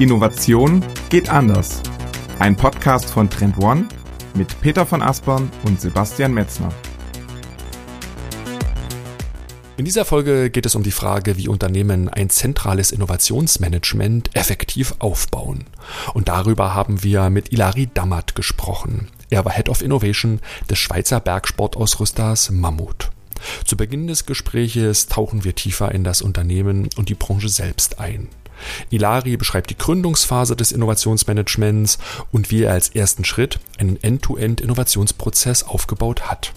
Innovation geht anders. Ein Podcast von Trend One mit Peter von Aspern und Sebastian Metzner. In dieser Folge geht es um die Frage, wie Unternehmen ein zentrales Innovationsmanagement effektiv aufbauen. Und darüber haben wir mit Ilari Dammert gesprochen. Er war Head of Innovation des Schweizer Bergsportausrüsters Mammut. Zu Beginn des Gespräches tauchen wir tiefer in das Unternehmen und die Branche selbst ein. Ilari beschreibt die Gründungsphase des Innovationsmanagements und wie er als ersten Schritt einen End-to-End-Innovationsprozess aufgebaut hat.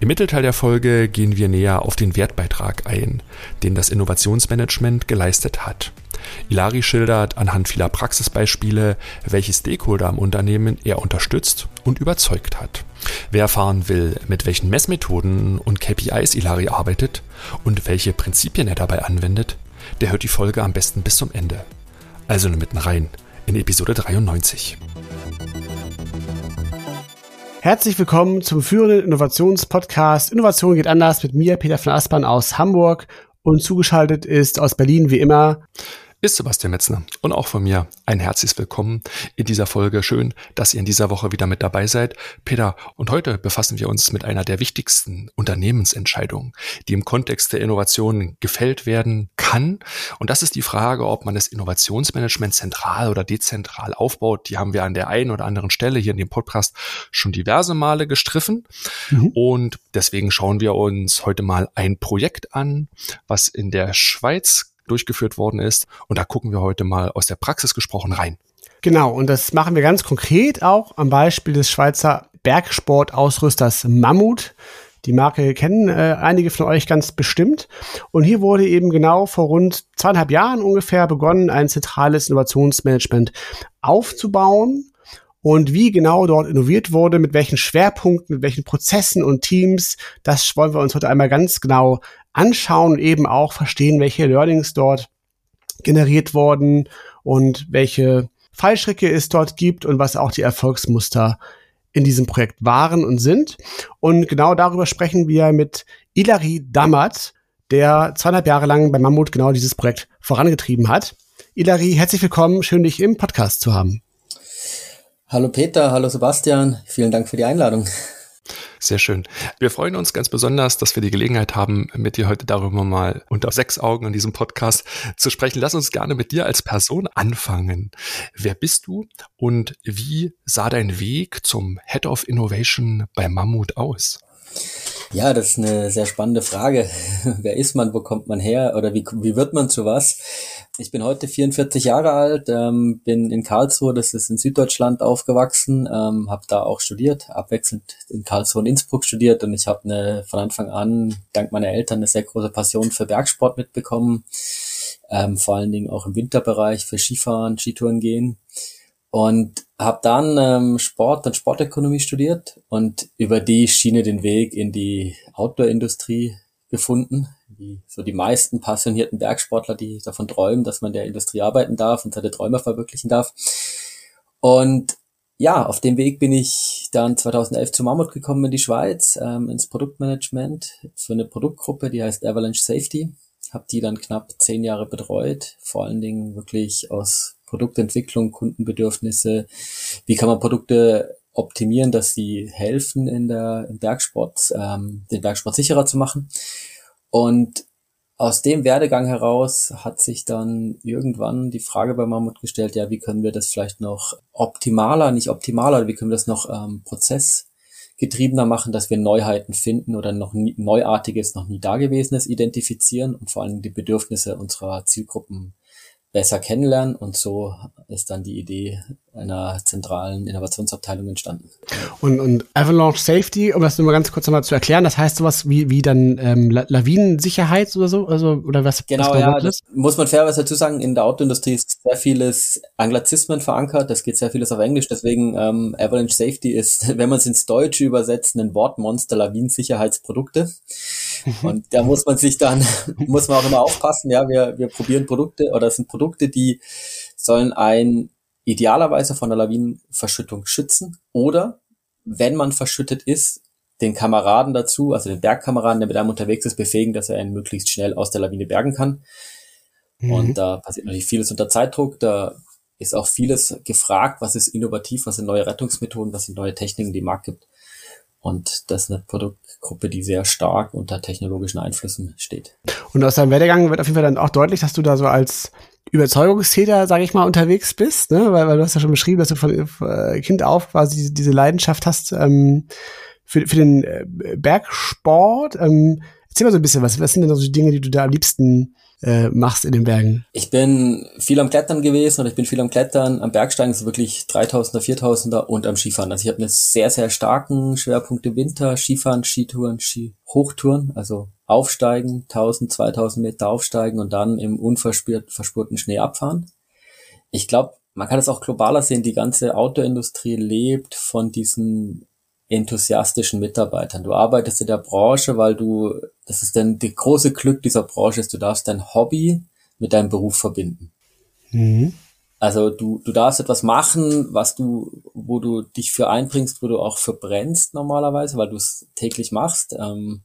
Im Mittelteil der Folge gehen wir näher auf den Wertbeitrag ein, den das Innovationsmanagement geleistet hat. Ilari schildert anhand vieler Praxisbeispiele, welche Stakeholder am Unternehmen er unterstützt und überzeugt hat. Wer erfahren will, mit welchen Messmethoden und KPIs Ilari arbeitet und welche Prinzipien er dabei anwendet, der hört die Folge am besten bis zum Ende. Also nur mitten rein in Episode 93. Herzlich willkommen zum führenden Innovationspodcast Innovation geht anders mit mir, Peter von Aspern aus Hamburg und zugeschaltet ist aus Berlin wie immer ist Sebastian Metzner und auch von mir ein herzliches Willkommen in dieser Folge. Schön, dass ihr in dieser Woche wieder mit dabei seid. Peter, und heute befassen wir uns mit einer der wichtigsten Unternehmensentscheidungen, die im Kontext der Innovation gefällt werden kann. Und das ist die Frage, ob man das Innovationsmanagement zentral oder dezentral aufbaut. Die haben wir an der einen oder anderen Stelle hier in dem Podcast schon diverse Male gestriffen. Mhm. Und deswegen schauen wir uns heute mal ein Projekt an, was in der Schweiz durchgeführt worden ist. Und da gucken wir heute mal aus der Praxis gesprochen rein. Genau, und das machen wir ganz konkret auch am Beispiel des Schweizer Bergsportausrüsters Mammut. Die Marke kennen äh, einige von euch ganz bestimmt. Und hier wurde eben genau vor rund zweieinhalb Jahren ungefähr begonnen, ein zentrales Innovationsmanagement aufzubauen. Und wie genau dort innoviert wurde, mit welchen Schwerpunkten, mit welchen Prozessen und Teams, das wollen wir uns heute einmal ganz genau anschauen und eben auch verstehen, welche Learnings dort generiert wurden und welche Fallstricke es dort gibt und was auch die Erfolgsmuster in diesem Projekt waren und sind. Und genau darüber sprechen wir mit Ilari Dammert, der zweieinhalb Jahre lang bei Mammut genau dieses Projekt vorangetrieben hat. Ilari, herzlich willkommen, schön dich im Podcast zu haben. Hallo Peter, hallo Sebastian, vielen Dank für die Einladung. Sehr schön. Wir freuen uns ganz besonders, dass wir die Gelegenheit haben, mit dir heute darüber mal unter sechs Augen in diesem Podcast zu sprechen. Lass uns gerne mit dir als Person anfangen. Wer bist du und wie sah dein Weg zum Head of Innovation bei Mammut aus? Ja, das ist eine sehr spannende Frage. Wer ist man, wo kommt man her oder wie, wie wird man zu was? Ich bin heute 44 Jahre alt, ähm, bin in Karlsruhe, das ist in Süddeutschland, aufgewachsen, ähm, habe da auch studiert, abwechselnd in Karlsruhe und Innsbruck studiert und ich habe eine von Anfang an, dank meiner Eltern, eine sehr große Passion für Bergsport mitbekommen, ähm, vor allen Dingen auch im Winterbereich für Skifahren, Skitouren gehen und habe dann ähm, Sport und Sportökonomie studiert und über die Schiene den Weg in die Outdoor-Industrie gefunden, wie so die meisten passionierten Bergsportler, die davon träumen, dass man der Industrie arbeiten darf und seine Träume verwirklichen darf. Und ja, auf dem Weg bin ich dann 2011 zu Mammut gekommen in die Schweiz, ähm, ins Produktmanagement für eine Produktgruppe, die heißt Avalanche Safety. Habe die dann knapp zehn Jahre betreut, vor allen Dingen wirklich aus Produktentwicklung, Kundenbedürfnisse, wie kann man Produkte optimieren, dass sie helfen in der im Bergsport, ähm, den Bergsport sicherer zu machen. Und aus dem Werdegang heraus hat sich dann irgendwann die Frage bei Mammut gestellt, ja, wie können wir das vielleicht noch optimaler, nicht optimaler, wie können wir das noch ähm, prozessgetriebener machen, dass wir Neuheiten finden oder noch nie, Neuartiges, noch nie Dagewesenes identifizieren und vor allem die Bedürfnisse unserer Zielgruppen besser kennenlernen. Und so ist dann die Idee einer zentralen Innovationsabteilung entstanden. Und, und Avalanche Safety, um das nur mal ganz kurz nochmal zu erklären, das heißt sowas wie, wie dann ähm, Lawinensicherheit oder so? Also, oder was? Genau, was ja, das muss man fairerweise dazu sagen, in der Autoindustrie ist sehr vieles Anglizismen verankert, das geht sehr vieles auf Englisch, deswegen ähm, Avalanche Safety ist, wenn man es ins Deutsche übersetzt, ein Wortmonster Lawinensicherheitsprodukte. Mhm. Und da muss man sich dann, muss man auch immer aufpassen, ja, wir, wir probieren Produkte oder es sind Produkte, die sollen ein idealerweise von der Lawinenverschüttung schützen oder wenn man verschüttet ist, den Kameraden dazu, also den Bergkameraden, der mit einem unterwegs ist, befähigen, dass er ihn möglichst schnell aus der Lawine bergen kann. Mhm. Und da passiert natürlich vieles unter Zeitdruck. Da ist auch vieles gefragt, was ist innovativ, was sind neue Rettungsmethoden, was sind neue Techniken, die im Markt gibt. Und das ist eine Produktgruppe, die sehr stark unter technologischen Einflüssen steht. Und aus deinem Werdegang wird auf jeden Fall dann auch deutlich, dass du da so als Überzeugungstäter, sage ich mal, unterwegs bist, ne? weil, weil du hast ja schon beschrieben, dass du von äh, Kind auf quasi diese, diese Leidenschaft hast ähm, für, für den äh, Bergsport. Ähm, erzähl mal so ein bisschen, was, was sind denn so die Dinge, die du da am liebsten äh, machst in den Bergen? Ich bin viel am Klettern gewesen und ich bin viel am Klettern, am Bergsteigen, ist wirklich 3000er, 4000er und am Skifahren. Also ich habe einen sehr, sehr starken Schwerpunkt im Winter, Skifahren, Skitouren, Ski Hochtouren, also aufsteigen, 1000, 2000 Meter aufsteigen und dann im unverspurten Schnee abfahren. Ich glaube, man kann es auch globaler sehen, die ganze Autoindustrie lebt von diesen enthusiastischen Mitarbeitern. Du arbeitest in der Branche, weil du, das ist dann die große Glück dieser Branche ist, du darfst dein Hobby mit deinem Beruf verbinden. Mhm. Also du, du darfst etwas machen, was du, wo du dich für einbringst, wo du auch verbrennst normalerweise, weil du es täglich machst. Ähm,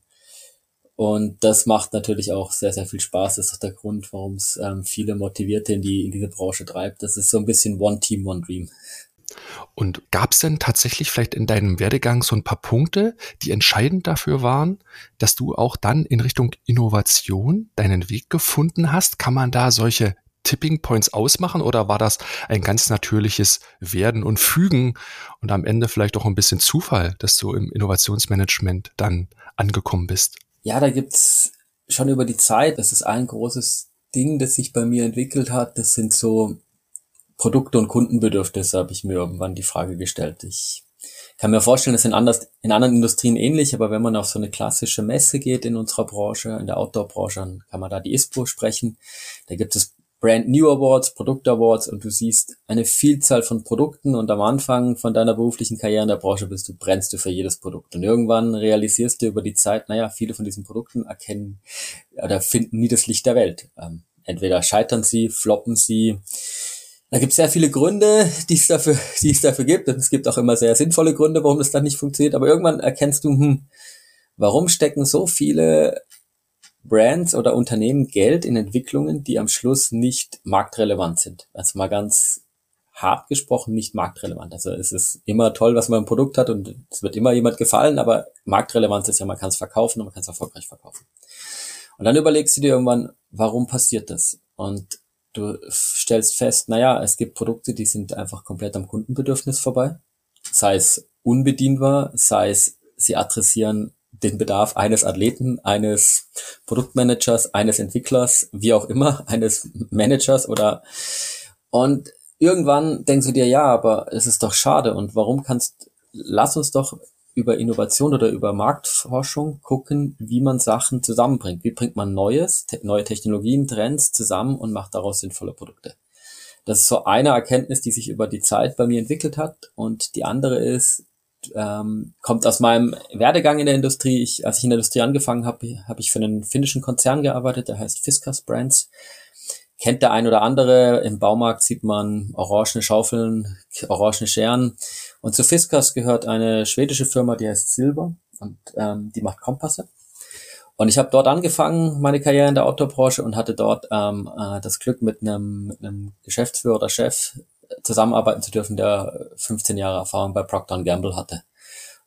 und das macht natürlich auch sehr, sehr viel Spaß. Das ist auch der Grund, warum es ähm, viele Motivierte in die in diese Branche treibt. Das ist so ein bisschen One Team, One Dream. Und gab es denn tatsächlich vielleicht in deinem Werdegang so ein paar Punkte, die entscheidend dafür waren, dass du auch dann in Richtung Innovation deinen Weg gefunden hast? Kann man da solche Tipping Points ausmachen oder war das ein ganz natürliches Werden und Fügen und am Ende vielleicht auch ein bisschen Zufall, dass du im Innovationsmanagement dann angekommen bist? Ja, da gibt's schon über die Zeit, das ist ein großes Ding, das sich bei mir entwickelt hat. Das sind so Produkte und Kundenbedürfnisse, habe ich mir irgendwann die Frage gestellt. Ich kann mir vorstellen, das sind anders, in anderen Industrien ähnlich, aber wenn man auf so eine klassische Messe geht in unserer Branche, in der Outdoor-Branche, dann kann man da die ISPO sprechen. Da gibt es Brand New Awards, Produkt Awards und du siehst eine Vielzahl von Produkten und am Anfang von deiner beruflichen Karriere in der Branche bist du, brennst du für jedes Produkt. Und irgendwann realisierst du über die Zeit, naja, viele von diesen Produkten erkennen oder finden nie das Licht der Welt. Ähm, entweder scheitern sie, floppen sie, da gibt es sehr viele Gründe, die es dafür, die es dafür gibt. Und es gibt auch immer sehr sinnvolle Gründe, warum das dann nicht funktioniert. Aber irgendwann erkennst du, hm, warum stecken so viele Brands oder Unternehmen Geld in Entwicklungen, die am Schluss nicht marktrelevant sind. Also mal ganz hart gesprochen nicht marktrelevant. Also es ist immer toll, was man im Produkt hat und es wird immer jemand gefallen, aber Marktrelevanz ist ja, man kann es verkaufen und man kann es erfolgreich verkaufen. Und dann überlegst du dir irgendwann, warum passiert das? Und du stellst fest, naja, es gibt Produkte, die sind einfach komplett am Kundenbedürfnis vorbei. Sei es unbedienbar, sei es sie adressieren den Bedarf eines Athleten, eines Produktmanagers, eines Entwicklers, wie auch immer, eines Managers oder und irgendwann denkst du dir, ja, aber es ist doch schade und warum kannst, lass uns doch über Innovation oder über Marktforschung gucken, wie man Sachen zusammenbringt. Wie bringt man Neues, te neue Technologien, Trends zusammen und macht daraus sinnvolle Produkte. Das ist so eine Erkenntnis, die sich über die Zeit bei mir entwickelt hat. Und die andere ist, ähm, kommt aus meinem Werdegang in der Industrie. Ich, als ich in der Industrie angefangen habe, habe ich für einen finnischen Konzern gearbeitet, der heißt Fiskas Brands kennt der ein oder andere. Im Baumarkt sieht man orangene Schaufeln, orangene Scheren. Und zu Fiskars gehört eine schwedische Firma, die heißt Silber und ähm, die macht Kompasse. Und ich habe dort angefangen, meine Karriere in der Outdoor-Branche und hatte dort ähm, äh, das Glück, mit einem, mit einem Geschäftsführer oder Chef zusammenarbeiten zu dürfen, der 15 Jahre Erfahrung bei Procter Gamble hatte.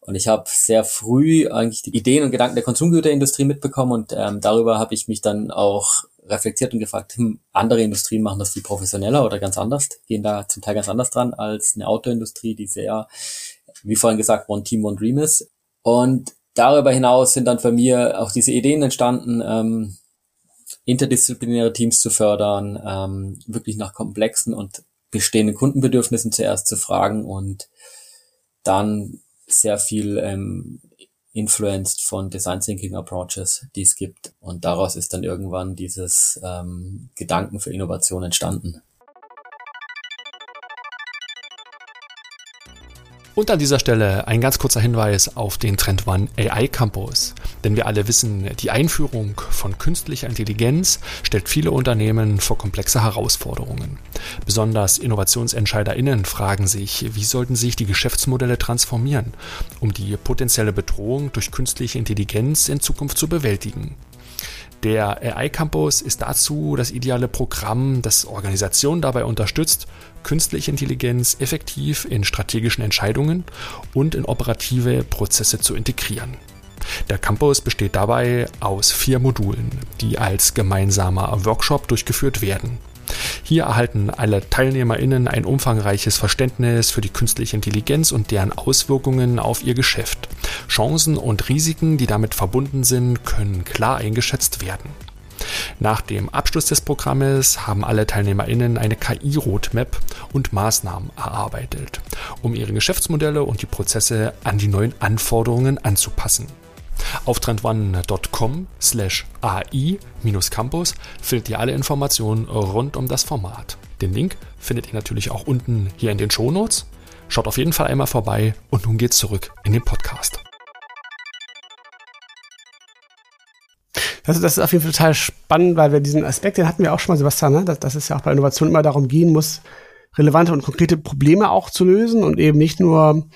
Und ich habe sehr früh eigentlich die Ideen und Gedanken der Konsumgüterindustrie mitbekommen und ähm, darüber habe ich mich dann auch reflektiert und gefragt, hm, andere Industrien machen das viel professioneller oder ganz anders, gehen da zum Teil ganz anders dran als eine Autoindustrie, die sehr, wie vorhin gesagt, One Team, One Dream ist. Und darüber hinaus sind dann für mir auch diese Ideen entstanden, ähm, interdisziplinäre Teams zu fördern, ähm, wirklich nach komplexen und bestehenden Kundenbedürfnissen zuerst zu fragen und dann sehr viel ähm, influenced von Design Thinking Approaches, die es gibt. Und daraus ist dann irgendwann dieses ähm, Gedanken für Innovation entstanden. Und an dieser Stelle ein ganz kurzer Hinweis auf den Trend One AI Campus. Denn wir alle wissen, die Einführung von künstlicher Intelligenz stellt viele Unternehmen vor komplexe Herausforderungen. Besonders InnovationsentscheiderInnen fragen sich, wie sollten sich die Geschäftsmodelle transformieren, um die potenzielle Bedrohung durch künstliche Intelligenz in Zukunft zu bewältigen. Der AI Campus ist dazu das ideale Programm, das Organisationen dabei unterstützt, künstliche Intelligenz effektiv in strategischen Entscheidungen und in operative Prozesse zu integrieren. Der Campus besteht dabei aus vier Modulen, die als gemeinsamer Workshop durchgeführt werden. Hier erhalten alle TeilnehmerInnen ein umfangreiches Verständnis für die künstliche Intelligenz und deren Auswirkungen auf ihr Geschäft. Chancen und Risiken, die damit verbunden sind, können klar eingeschätzt werden. Nach dem Abschluss des Programmes haben alle TeilnehmerInnen eine KI-Roadmap und Maßnahmen erarbeitet, um ihre Geschäftsmodelle und die Prozesse an die neuen Anforderungen anzupassen. Auf trendone.com slash AI-Campus findet ihr alle Informationen rund um das Format. Den Link findet ihr natürlich auch unten hier in den Shownotes. Schaut auf jeden Fall einmal vorbei und nun geht's zurück in den Podcast. Das, das ist auf jeden Fall total spannend, weil wir diesen Aspekt, den hatten wir auch schon mal, Sebastian, ne? dass, dass es ja auch bei Innovation immer darum gehen muss, relevante und konkrete Probleme auch zu lösen und eben nicht nur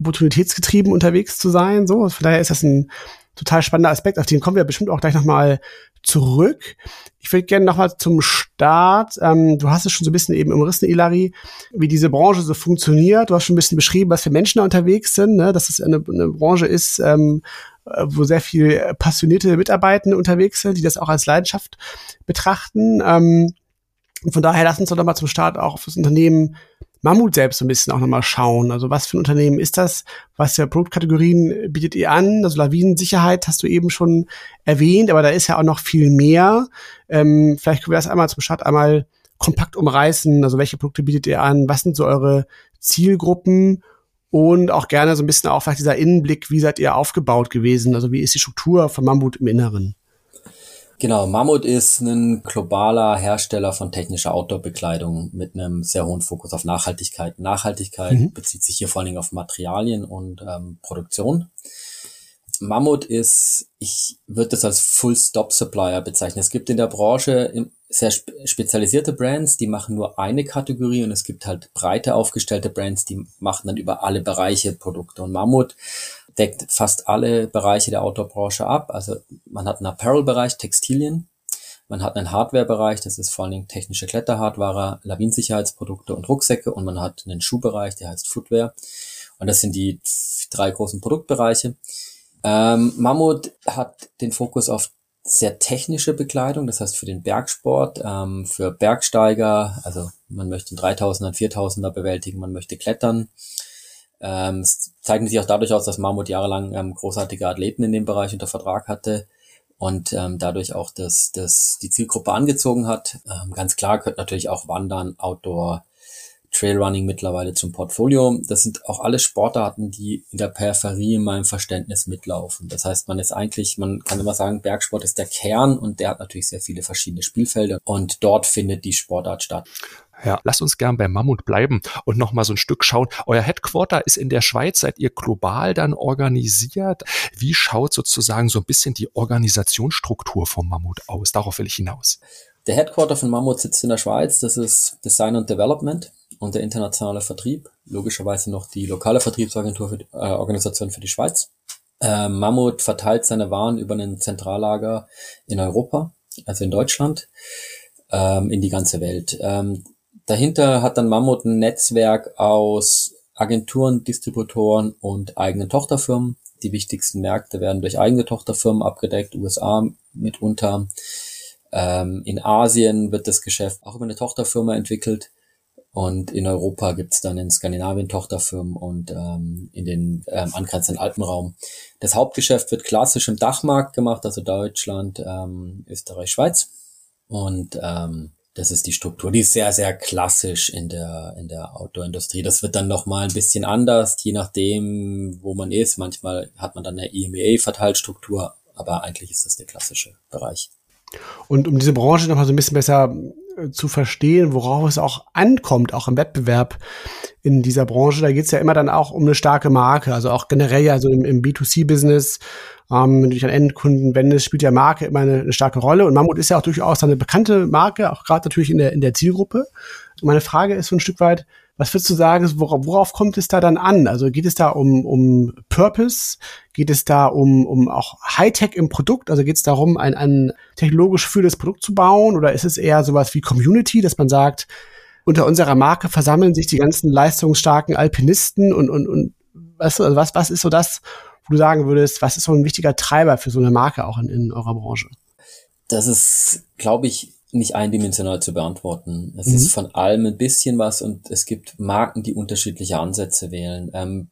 opportunitätsgetrieben unterwegs zu sein. So, von daher ist das ein total spannender Aspekt, auf den kommen wir bestimmt auch gleich nochmal zurück. Ich würde gerne nochmal zum Start, ähm, du hast es schon so ein bisschen eben umrissen, Ilari, wie diese Branche so funktioniert. Du hast schon ein bisschen beschrieben, was für Menschen da unterwegs sind, ne? dass es eine, eine Branche ist, ähm, wo sehr viel passionierte Mitarbeitende unterwegs sind, die das auch als Leidenschaft betrachten. Ähm, von daher lass uns doch nochmal zum Start auch auf das Unternehmen Mammut selbst so ein bisschen auch nochmal schauen. Also was für ein Unternehmen ist das? Was für Produktkategorien bietet ihr an? Also Lawinensicherheit hast du eben schon erwähnt, aber da ist ja auch noch viel mehr. Ähm, vielleicht können wir das einmal zum Start einmal kompakt umreißen. Also welche Produkte bietet ihr an? Was sind so eure Zielgruppen? Und auch gerne so ein bisschen auch vielleicht dieser Innenblick, wie seid ihr aufgebaut gewesen? Also wie ist die Struktur von Mammut im Inneren? Genau, Mammut ist ein globaler Hersteller von technischer Outdoor-Bekleidung mit einem sehr hohen Fokus auf Nachhaltigkeit. Nachhaltigkeit mhm. bezieht sich hier vor allen Dingen auf Materialien und ähm, Produktion. Mammut ist, ich würde das als Full-Stop-Supplier bezeichnen. Es gibt in der Branche sehr spezialisierte Brands, die machen nur eine Kategorie und es gibt halt breite aufgestellte Brands, die machen dann über alle Bereiche Produkte. Und Mammut deckt fast alle Bereiche der Outdoor-Branche ab. Also man hat einen Apparel-Bereich, Textilien, man hat einen Hardware-Bereich, das ist vor allen Dingen technische Kletterhardware, Lawinensicherheitsprodukte und Rucksäcke und man hat einen Schuhbereich, der heißt Footwear. Und das sind die drei großen Produktbereiche. Ähm, Mammut hat den Fokus auf sehr technische Bekleidung, das heißt für den Bergsport, ähm, für Bergsteiger, also man möchte einen 3000er, 4000er bewältigen, man möchte klettern, ähm, es zeichnet sich auch dadurch aus, dass Marmut jahrelang ähm, großartige Athleten in dem Bereich unter Vertrag hatte und ähm, dadurch auch das, das, die Zielgruppe angezogen hat. Ähm, ganz klar gehört natürlich auch Wandern, Outdoor, Trailrunning mittlerweile zum Portfolio. Das sind auch alle Sportarten, die in der Peripherie in meinem Verständnis mitlaufen. Das heißt, man ist eigentlich, man kann immer sagen, Bergsport ist der Kern und der hat natürlich sehr viele verschiedene Spielfelder und dort findet die Sportart statt. Ja, lasst uns gern bei Mammut bleiben und nochmal so ein Stück schauen. Euer Headquarter ist in der Schweiz. Seid ihr global dann organisiert? Wie schaut sozusagen so ein bisschen die Organisationsstruktur von Mammut aus? Darauf will ich hinaus. Der Headquarter von Mammut sitzt in der Schweiz. Das ist Design und Development und der internationale Vertrieb. Logischerweise noch die lokale Vertriebsagentur für die, äh, Organisation für die Schweiz. Äh, Mammut verteilt seine Waren über ein Zentrallager in Europa, also in Deutschland, ähm, in die ganze Welt. Ähm, Dahinter hat dann Mammut ein Netzwerk aus Agenturen, Distributoren und eigenen Tochterfirmen. Die wichtigsten Märkte werden durch eigene Tochterfirmen abgedeckt, USA mitunter. Ähm, in Asien wird das Geschäft auch über eine Tochterfirma entwickelt. Und in Europa gibt's dann in Skandinavien Tochterfirmen und ähm, in den ähm, angrenzenden Alpenraum. Das Hauptgeschäft wird klassisch im Dachmarkt gemacht, also Deutschland, ähm, Österreich, Schweiz. Und ähm, das ist die Struktur. Die ist sehr, sehr klassisch in der, in der Outdoor-Industrie. Das wird dann nochmal ein bisschen anders, je nachdem, wo man ist. Manchmal hat man dann eine EMEA-Verteilstruktur, aber eigentlich ist das der klassische Bereich. Und um diese Branche nochmal so ein bisschen besser zu verstehen, worauf es auch ankommt, auch im Wettbewerb in dieser Branche, da geht es ja immer dann auch um eine starke Marke, also auch generell ja so im, im B2C-Business ähm, wenn du dich an Endkunden wendest, spielt ja Marke immer eine, eine, starke Rolle. Und Mammut ist ja auch durchaus eine bekannte Marke, auch gerade natürlich in der, in der Zielgruppe. Und meine Frage ist so ein Stück weit, Was würdest du sagen, worauf, worauf kommt es da dann an? Also geht es da um, um Purpose? Geht es da um, um auch Hightech im Produkt? Also geht es darum, ein, ein technologisch führendes Produkt zu bauen? Oder ist es eher sowas wie Community, dass man sagt, unter unserer Marke versammeln sich die ganzen leistungsstarken Alpinisten und, und, und was, also was, was ist so das, wo du sagen würdest, was ist so ein wichtiger Treiber für so eine Marke auch in, in eurer Branche? Das ist, glaube ich, nicht eindimensional zu beantworten. Es mhm. ist von allem ein bisschen was und es gibt Marken, die unterschiedliche Ansätze wählen. Ähm,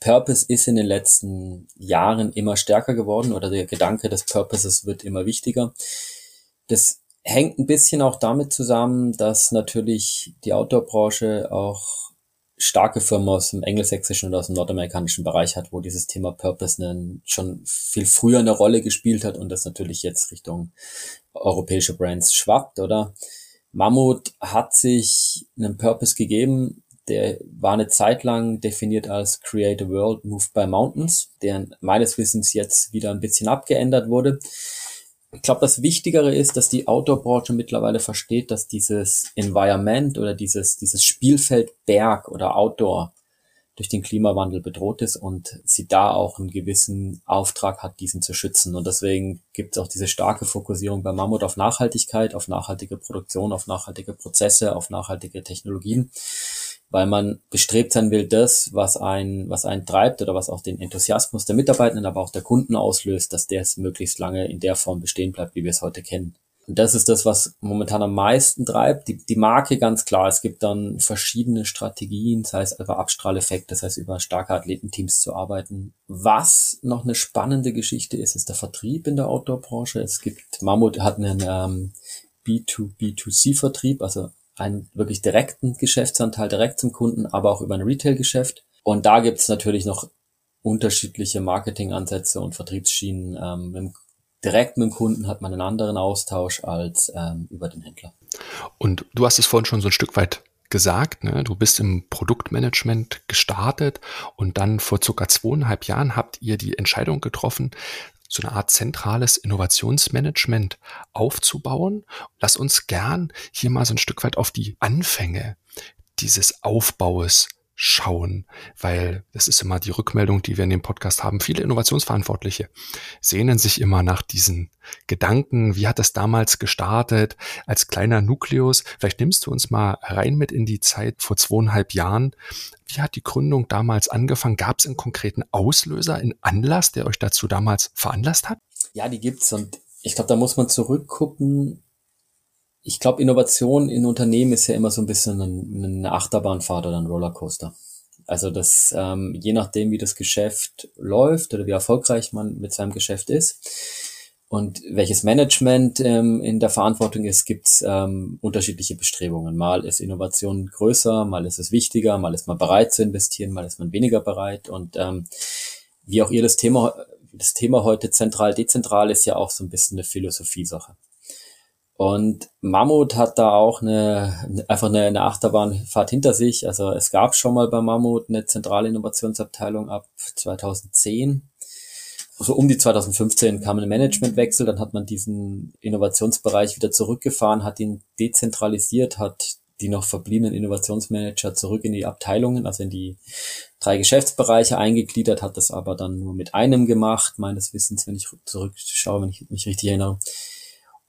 Purpose ist in den letzten Jahren immer stärker geworden oder der Gedanke des Purposes wird immer wichtiger. Das hängt ein bisschen auch damit zusammen, dass natürlich die Outdoor-Branche auch starke Firma aus dem engelsächsischen und aus dem nordamerikanischen Bereich hat, wo dieses Thema Purpose schon viel früher eine Rolle gespielt hat und das natürlich jetzt Richtung europäische Brands schwappt, oder? Mammut hat sich einen Purpose gegeben, der war eine Zeit lang definiert als Create a World Moved by Mountains, der meines Wissens jetzt wieder ein bisschen abgeändert wurde. Ich glaube, das Wichtigere ist, dass die Outdoor-Branche mittlerweile versteht, dass dieses Environment oder dieses, dieses Spielfeld Berg oder Outdoor durch den Klimawandel bedroht ist und sie da auch einen gewissen Auftrag hat, diesen zu schützen. Und deswegen gibt es auch diese starke Fokussierung bei Mammut auf Nachhaltigkeit, auf nachhaltige Produktion, auf nachhaltige Prozesse, auf nachhaltige Technologien weil man bestrebt sein will, das, was einen, was einen treibt oder was auch den Enthusiasmus der Mitarbeitenden, aber auch der Kunden auslöst, dass der es möglichst lange in der Form bestehen bleibt, wie wir es heute kennen. Und das ist das, was momentan am meisten treibt. Die, die Marke ganz klar. Es gibt dann verschiedene Strategien, sei es über Abstrahleffekte, das heißt über starke Athletenteams zu arbeiten. Was noch eine spannende Geschichte ist, ist der Vertrieb in der Outdoor-Branche. Es gibt, Mammut hat einen ähm, B2B2C-Vertrieb, also einen wirklich direkten Geschäftsanteil direkt zum Kunden, aber auch über ein Retail-Geschäft. Und da gibt's natürlich noch unterschiedliche Marketingansätze und Vertriebsschienen. Ähm, mit, direkt mit dem Kunden hat man einen anderen Austausch als ähm, über den Händler. Und du hast es vorhin schon so ein Stück weit gesagt, ne? du bist im Produktmanagement gestartet und dann vor circa zweieinhalb Jahren habt ihr die Entscheidung getroffen, so eine Art zentrales Innovationsmanagement aufzubauen. Lass uns gern hier mal so ein Stück weit auf die Anfänge dieses Aufbaues schauen, weil das ist immer die Rückmeldung, die wir in dem Podcast haben. Viele Innovationsverantwortliche sehnen sich immer nach diesen Gedanken. Wie hat das damals gestartet als kleiner Nukleus? Vielleicht nimmst du uns mal rein mit in die Zeit vor zweieinhalb Jahren. Wie hat die Gründung damals angefangen? Gab es einen konkreten Auslöser, einen Anlass, der euch dazu damals veranlasst hat? Ja, die gibt's und ich glaube, da muss man zurückgucken ich glaube, Innovation in Unternehmen ist ja immer so ein bisschen eine Achterbahnfahrt oder ein Rollercoaster. Also das, ähm, je nachdem, wie das Geschäft läuft oder wie erfolgreich man mit seinem Geschäft ist und welches Management ähm, in der Verantwortung ist, gibt's ähm, unterschiedliche Bestrebungen. Mal ist Innovation größer, mal ist es wichtiger, mal ist man bereit zu investieren, mal ist man weniger bereit. Und ähm, wie auch ihr das Thema, das Thema heute zentral, dezentral ist ja auch so ein bisschen eine Philosophiesache. Und Mammut hat da auch eine, einfach eine, eine Achterbahnfahrt hinter sich. Also es gab schon mal bei Mammut eine zentrale Innovationsabteilung ab 2010. So um die 2015 kam ein Managementwechsel, dann hat man diesen Innovationsbereich wieder zurückgefahren, hat ihn dezentralisiert, hat die noch verbliebenen Innovationsmanager zurück in die Abteilungen, also in die drei Geschäftsbereiche eingegliedert, hat das aber dann nur mit einem gemacht, meines Wissens, wenn ich zurückschaue, wenn ich mich richtig erinnere.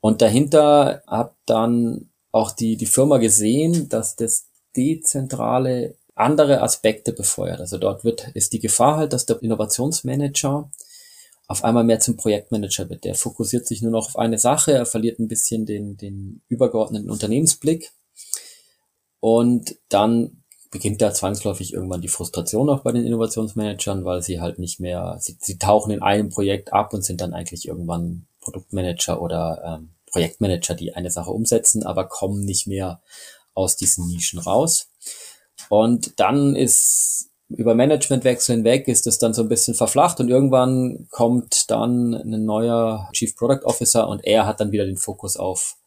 Und dahinter hat dann auch die, die Firma gesehen, dass das dezentrale andere Aspekte befeuert. Also dort wird, ist die Gefahr halt, dass der Innovationsmanager auf einmal mehr zum Projektmanager wird. Der fokussiert sich nur noch auf eine Sache, er verliert ein bisschen den, den übergeordneten Unternehmensblick. Und dann beginnt da zwangsläufig irgendwann die Frustration auch bei den Innovationsmanagern, weil sie halt nicht mehr, sie, sie tauchen in einem Projekt ab und sind dann eigentlich irgendwann Produktmanager oder ähm, Projektmanager, die eine Sache umsetzen, aber kommen nicht mehr aus diesen Nischen raus. Und dann ist über Managementwechsel hinweg ist es dann so ein bisschen verflacht und irgendwann kommt dann ein neuer Chief Product Officer und er hat dann wieder den Fokus auf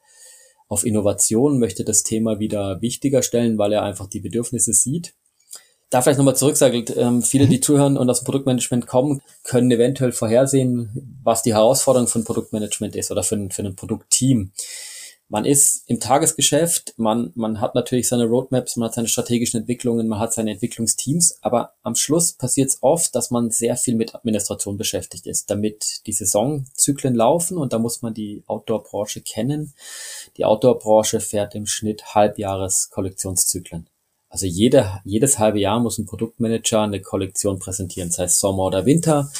auf Innovation, möchte das Thema wieder wichtiger stellen, weil er einfach die Bedürfnisse sieht da vielleicht nochmal zurücksagt, ähm, viele, die mhm. zuhören und aus dem Produktmanagement kommen, können eventuell vorhersehen, was die Herausforderung von Produktmanagement ist oder für ein, für ein Produktteam. man ist im Tagesgeschäft, man, man hat natürlich seine Roadmaps, man hat seine strategischen Entwicklungen, man hat seine Entwicklungsteams, aber am Schluss passiert es oft, dass man sehr viel mit Administration beschäftigt ist, damit die Saisonzyklen laufen und da muss man die Outdoor-Branche kennen. Die Outdoor-Branche fährt im Schnitt Halbjahres-Kollektionszyklen. Also jede, jedes halbe Jahr muss ein Produktmanager eine Kollektion präsentieren, sei es Sommer oder Winter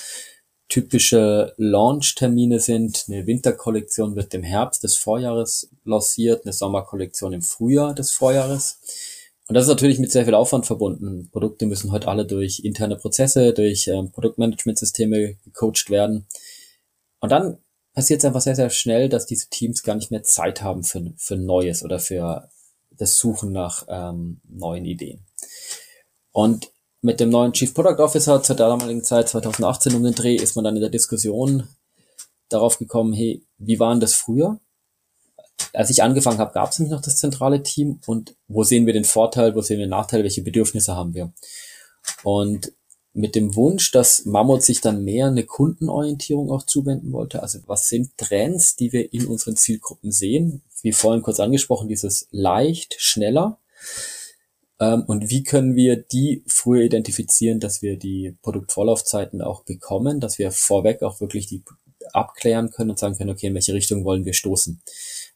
typische Launch-Termine sind, eine Winterkollektion wird im Herbst des Vorjahres lanciert, eine Sommerkollektion im Frühjahr des Vorjahres. Und das ist natürlich mit sehr viel Aufwand verbunden. Produkte müssen heute alle durch interne Prozesse, durch ähm, Produktmanagementsysteme gecoacht werden. Und dann passiert es einfach sehr, sehr schnell, dass diese Teams gar nicht mehr Zeit haben für, für Neues oder für das Suchen nach ähm, neuen Ideen. Und mit dem neuen Chief Product Officer zur damaligen Zeit, 2018 um den Dreh, ist man dann in der Diskussion darauf gekommen, hey, wie waren das früher? Als ich angefangen habe, gab es nämlich noch das zentrale Team und wo sehen wir den Vorteil, wo sehen wir den Nachteil, welche Bedürfnisse haben wir? Und mit dem Wunsch, dass Mammut sich dann mehr eine Kundenorientierung auch zuwenden wollte. Also was sind Trends, die wir in unseren Zielgruppen sehen? Wie vorhin kurz angesprochen, dieses leicht, schneller. Ähm, und wie können wir die früher identifizieren, dass wir die Produktvorlaufzeiten auch bekommen, dass wir vorweg auch wirklich die abklären können und sagen können, okay, in welche Richtung wollen wir stoßen?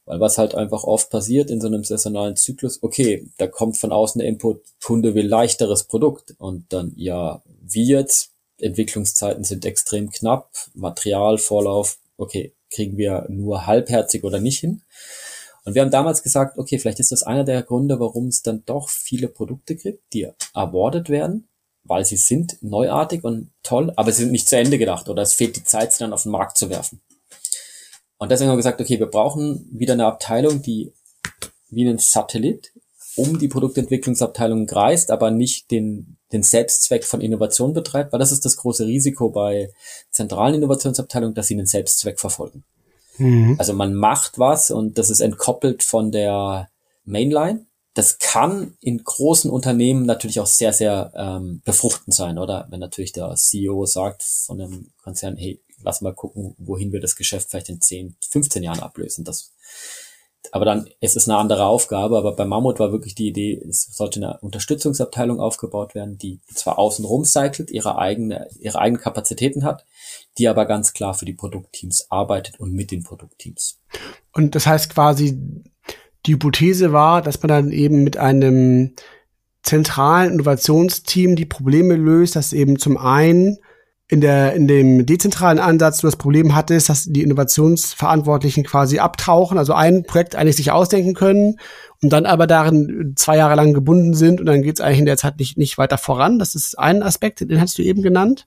Weil was halt einfach oft passiert in so einem saisonalen Zyklus, okay, da kommt von außen der Input, Kunde will leichteres Produkt und dann, ja, wie jetzt? Entwicklungszeiten sind extrem knapp, Materialvorlauf, okay, kriegen wir nur halbherzig oder nicht hin. Und wir haben damals gesagt, okay, vielleicht ist das einer der Gründe, warum es dann doch viele Produkte gibt, die awarded werden, weil sie sind neuartig und toll, aber sie sind nicht zu Ende gedacht oder es fehlt die Zeit, sie dann auf den Markt zu werfen. Und deswegen haben wir gesagt, okay, wir brauchen wieder eine Abteilung, die wie ein Satellit um die Produktentwicklungsabteilung kreist, aber nicht den, den Selbstzweck von Innovation betreibt, weil das ist das große Risiko bei zentralen Innovationsabteilungen, dass sie einen Selbstzweck verfolgen. Mhm. Also man macht was und das ist entkoppelt von der Mainline. Das kann in großen Unternehmen natürlich auch sehr, sehr ähm, befruchtend sein, oder? Wenn natürlich der CEO sagt von einem Konzern, hey, lass mal gucken, wohin wir das Geschäft vielleicht in 10, 15 Jahren ablösen. Das aber dann ist es eine andere Aufgabe. Aber bei Mammut war wirklich die Idee, es sollte eine Unterstützungsabteilung aufgebaut werden, die zwar außen rum cycelt, ihre eigene, ihre eigenen Kapazitäten hat, die aber ganz klar für die Produktteams arbeitet und mit den Produktteams. Und das heißt quasi, die Hypothese war, dass man dann eben mit einem zentralen Innovationsteam die Probleme löst, dass eben zum einen in der in dem dezentralen Ansatz du das Problem hattest, dass die Innovationsverantwortlichen quasi abtauchen, also ein Projekt eigentlich sich ausdenken können und dann aber darin zwei Jahre lang gebunden sind und dann geht es eigentlich in der Zeit nicht nicht weiter voran. Das ist ein Aspekt, den hast du eben genannt.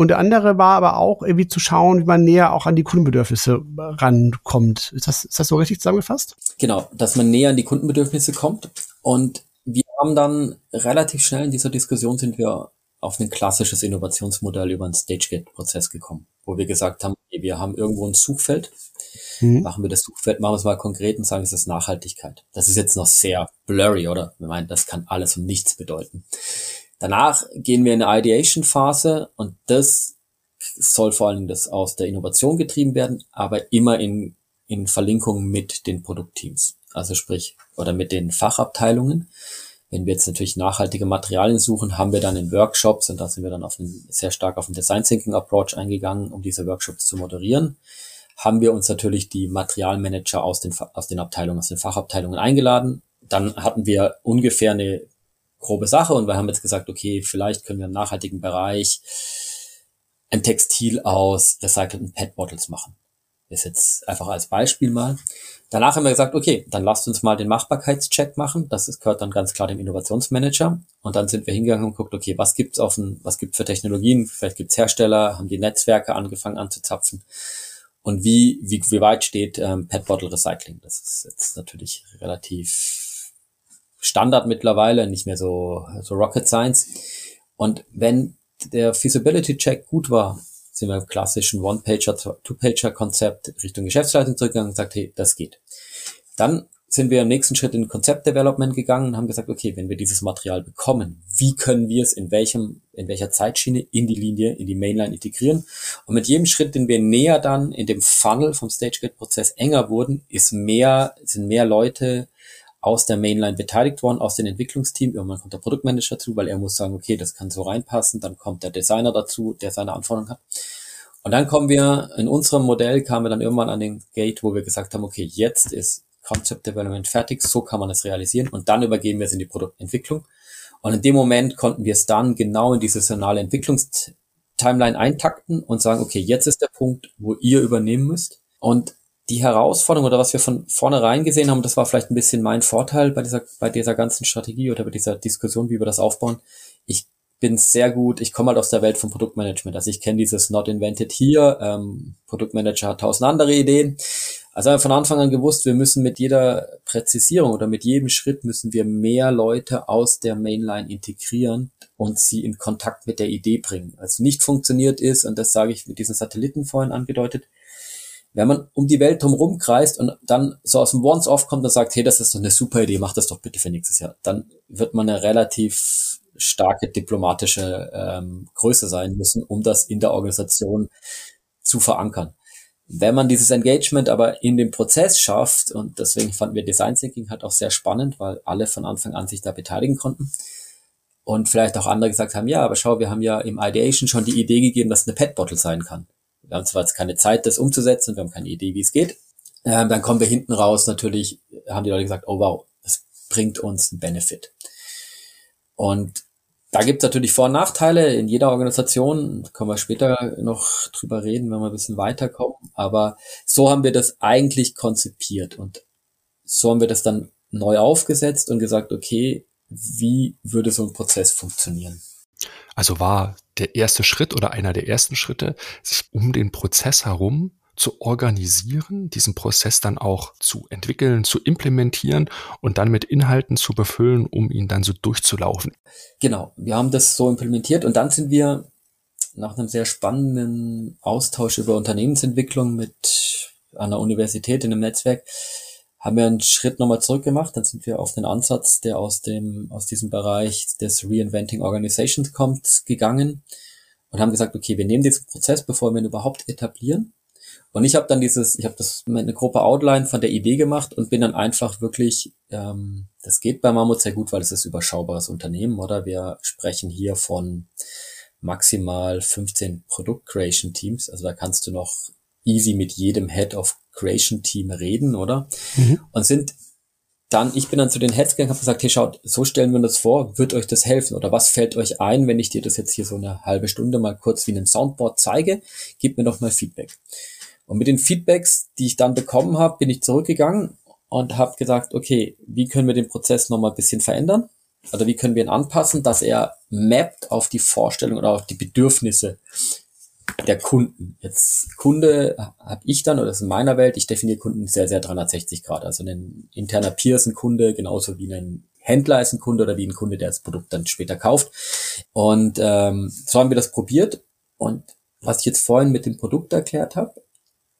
Und der andere war aber auch irgendwie zu schauen, wie man näher auch an die Kundenbedürfnisse rankommt. Ist das, ist das so richtig zusammengefasst? Genau, dass man näher an die Kundenbedürfnisse kommt. Und wir haben dann relativ schnell in dieser Diskussion sind wir auf ein klassisches Innovationsmodell über einen Stage-Gate-Prozess gekommen, wo wir gesagt haben, wir haben irgendwo ein Suchfeld, mhm. machen wir das Suchfeld, machen wir es mal konkret und sagen, es ist Nachhaltigkeit. Das ist jetzt noch sehr blurry, oder? Wir meinen, das kann alles und nichts bedeuten. Danach gehen wir in eine Ideation-Phase und das soll vor allem das aus der Innovation getrieben werden, aber immer in, in Verlinkung mit den Produktteams. Also sprich, oder mit den Fachabteilungen. Wenn wir jetzt natürlich nachhaltige Materialien suchen, haben wir dann in Workshops, und da sind wir dann auf einen, sehr stark auf den Design Thinking Approach eingegangen, um diese Workshops zu moderieren, haben wir uns natürlich die Materialmanager aus den, aus den Abteilungen, aus den Fachabteilungen eingeladen. Dann hatten wir ungefähr eine grobe Sache und wir haben jetzt gesagt, okay, vielleicht können wir im nachhaltigen Bereich ein Textil aus recycelten PET-Bottles machen. Das ist jetzt einfach als Beispiel mal. Danach haben wir gesagt, okay, dann lasst uns mal den Machbarkeitscheck machen. Das gehört dann ganz klar dem Innovationsmanager. Und dann sind wir hingegangen und guckt, okay, was gibt's dem, was gibt's für Technologien? Vielleicht gibt's Hersteller, haben die Netzwerke angefangen anzuzapfen. Und wie, wie, wie weit steht ähm, Pet Bottle Recycling? Das ist jetzt natürlich relativ Standard mittlerweile, nicht mehr so, so Rocket Science. Und wenn der Feasibility Check gut war, sind wir im klassischen One-Pager, Two-Pager-Konzept Richtung Geschäftsleitung zurückgegangen und gesagt, hey, das geht. Dann sind wir im nächsten Schritt in Concept Development gegangen und haben gesagt, okay, wenn wir dieses Material bekommen, wie können wir es in welchem, in welcher Zeitschiene in die Linie, in die Mainline integrieren? Und mit jedem Schritt, den wir näher dann in dem Funnel vom StageGate-Prozess enger wurden, ist mehr, sind mehr Leute aus der Mainline beteiligt worden, aus dem Entwicklungsteam. Irgendwann kommt der Produktmanager dazu, weil er muss sagen, okay, das kann so reinpassen. Dann kommt der Designer dazu, der seine Anforderungen hat. Und dann kommen wir, in unserem Modell kamen wir dann irgendwann an den Gate, wo wir gesagt haben, okay, jetzt ist Concept Development fertig, so kann man es realisieren und dann übergeben wir es in die Produktentwicklung. Und in dem Moment konnten wir es dann genau in diese saisonale Entwicklungstimeline eintakten und sagen, okay, jetzt ist der Punkt, wo ihr übernehmen müsst. Und die Herausforderung oder was wir von vornherein gesehen haben, das war vielleicht ein bisschen mein Vorteil bei dieser, bei dieser ganzen Strategie oder bei dieser Diskussion, wie wir das aufbauen. Ich bin sehr gut, ich komme halt aus der Welt vom Produktmanagement. Also ich kenne dieses Not Invented hier, ähm, Produktmanager hat tausend andere Ideen. Also haben von Anfang an gewusst, wir müssen mit jeder Präzisierung oder mit jedem Schritt müssen wir mehr Leute aus der Mainline integrieren und sie in Kontakt mit der Idee bringen. Also nicht funktioniert ist, und das sage ich mit diesen Satelliten vorhin angedeutet, wenn man um die Welt drumherum kreist und dann so aus dem Once-Off kommt und sagt, hey, das ist doch eine super Idee, mach das doch bitte für nächstes Jahr, dann wird man eine relativ starke diplomatische ähm, Größe sein müssen, um das in der Organisation zu verankern. Wenn man dieses Engagement aber in dem Prozess schafft, und deswegen fanden wir Design Thinking halt auch sehr spannend, weil alle von Anfang an sich da beteiligen konnten. Und vielleicht auch andere gesagt haben, ja, aber schau, wir haben ja im Ideation schon die Idee gegeben, dass eine Pet-Bottle sein kann. Wir haben zwar jetzt keine Zeit, das umzusetzen, wir haben keine Idee, wie es geht. Ähm, dann kommen wir hinten raus, natürlich haben die Leute gesagt, oh wow, das bringt uns einen Benefit. Und da gibt es natürlich Vor- und Nachteile in jeder Organisation. Können wir später noch drüber reden, wenn wir ein bisschen weiterkommen. Aber so haben wir das eigentlich konzipiert und so haben wir das dann neu aufgesetzt und gesagt, okay, wie würde so ein Prozess funktionieren? Also war der erste Schritt oder einer der ersten Schritte, sich um den Prozess herum zu organisieren, diesen Prozess dann auch zu entwickeln, zu implementieren und dann mit Inhalten zu befüllen, um ihn dann so durchzulaufen. Genau, wir haben das so implementiert und dann sind wir nach einem sehr spannenden Austausch über Unternehmensentwicklung mit einer Universität in einem Netzwerk haben wir einen Schritt nochmal zurück gemacht. Dann sind wir auf den Ansatz, der aus dem, aus diesem Bereich des Reinventing Organizations kommt, gegangen und haben gesagt, okay, wir nehmen diesen Prozess, bevor wir ihn überhaupt etablieren und ich habe dann dieses, ich habe das mit einer Gruppe Outline von der Idee gemacht und bin dann einfach wirklich, ähm, das geht bei Mammut sehr gut, weil es ist überschaubares Unternehmen, oder? Wir sprechen hier von maximal 15 Produkt Creation Teams. Also da kannst du noch easy mit jedem Head of Creation Team reden, oder? Mhm. Und sind dann, ich bin dann zu den Heads gegangen, habe gesagt, hey, schaut, so stellen wir uns das vor, wird euch das helfen? Oder was fällt euch ein, wenn ich dir das jetzt hier so eine halbe Stunde mal kurz wie ein Soundboard zeige? Gib mir doch mal Feedback. Und mit den Feedbacks, die ich dann bekommen habe, bin ich zurückgegangen und habe gesagt, okay, wie können wir den Prozess nochmal ein bisschen verändern? Oder wie können wir ihn anpassen, dass er mappt auf die Vorstellung oder auf die Bedürfnisse der Kunden. Jetzt Kunde habe ich dann, oder das ist in meiner Welt, ich definiere Kunden sehr, sehr 360 Grad. Also ein interner Peer ist ein Kunde, genauso wie ein Händler ist ein Kunde oder wie ein Kunde, der das Produkt dann später kauft. Und ähm, so haben wir das probiert. Und was ich jetzt vorhin mit dem Produkt erklärt habe,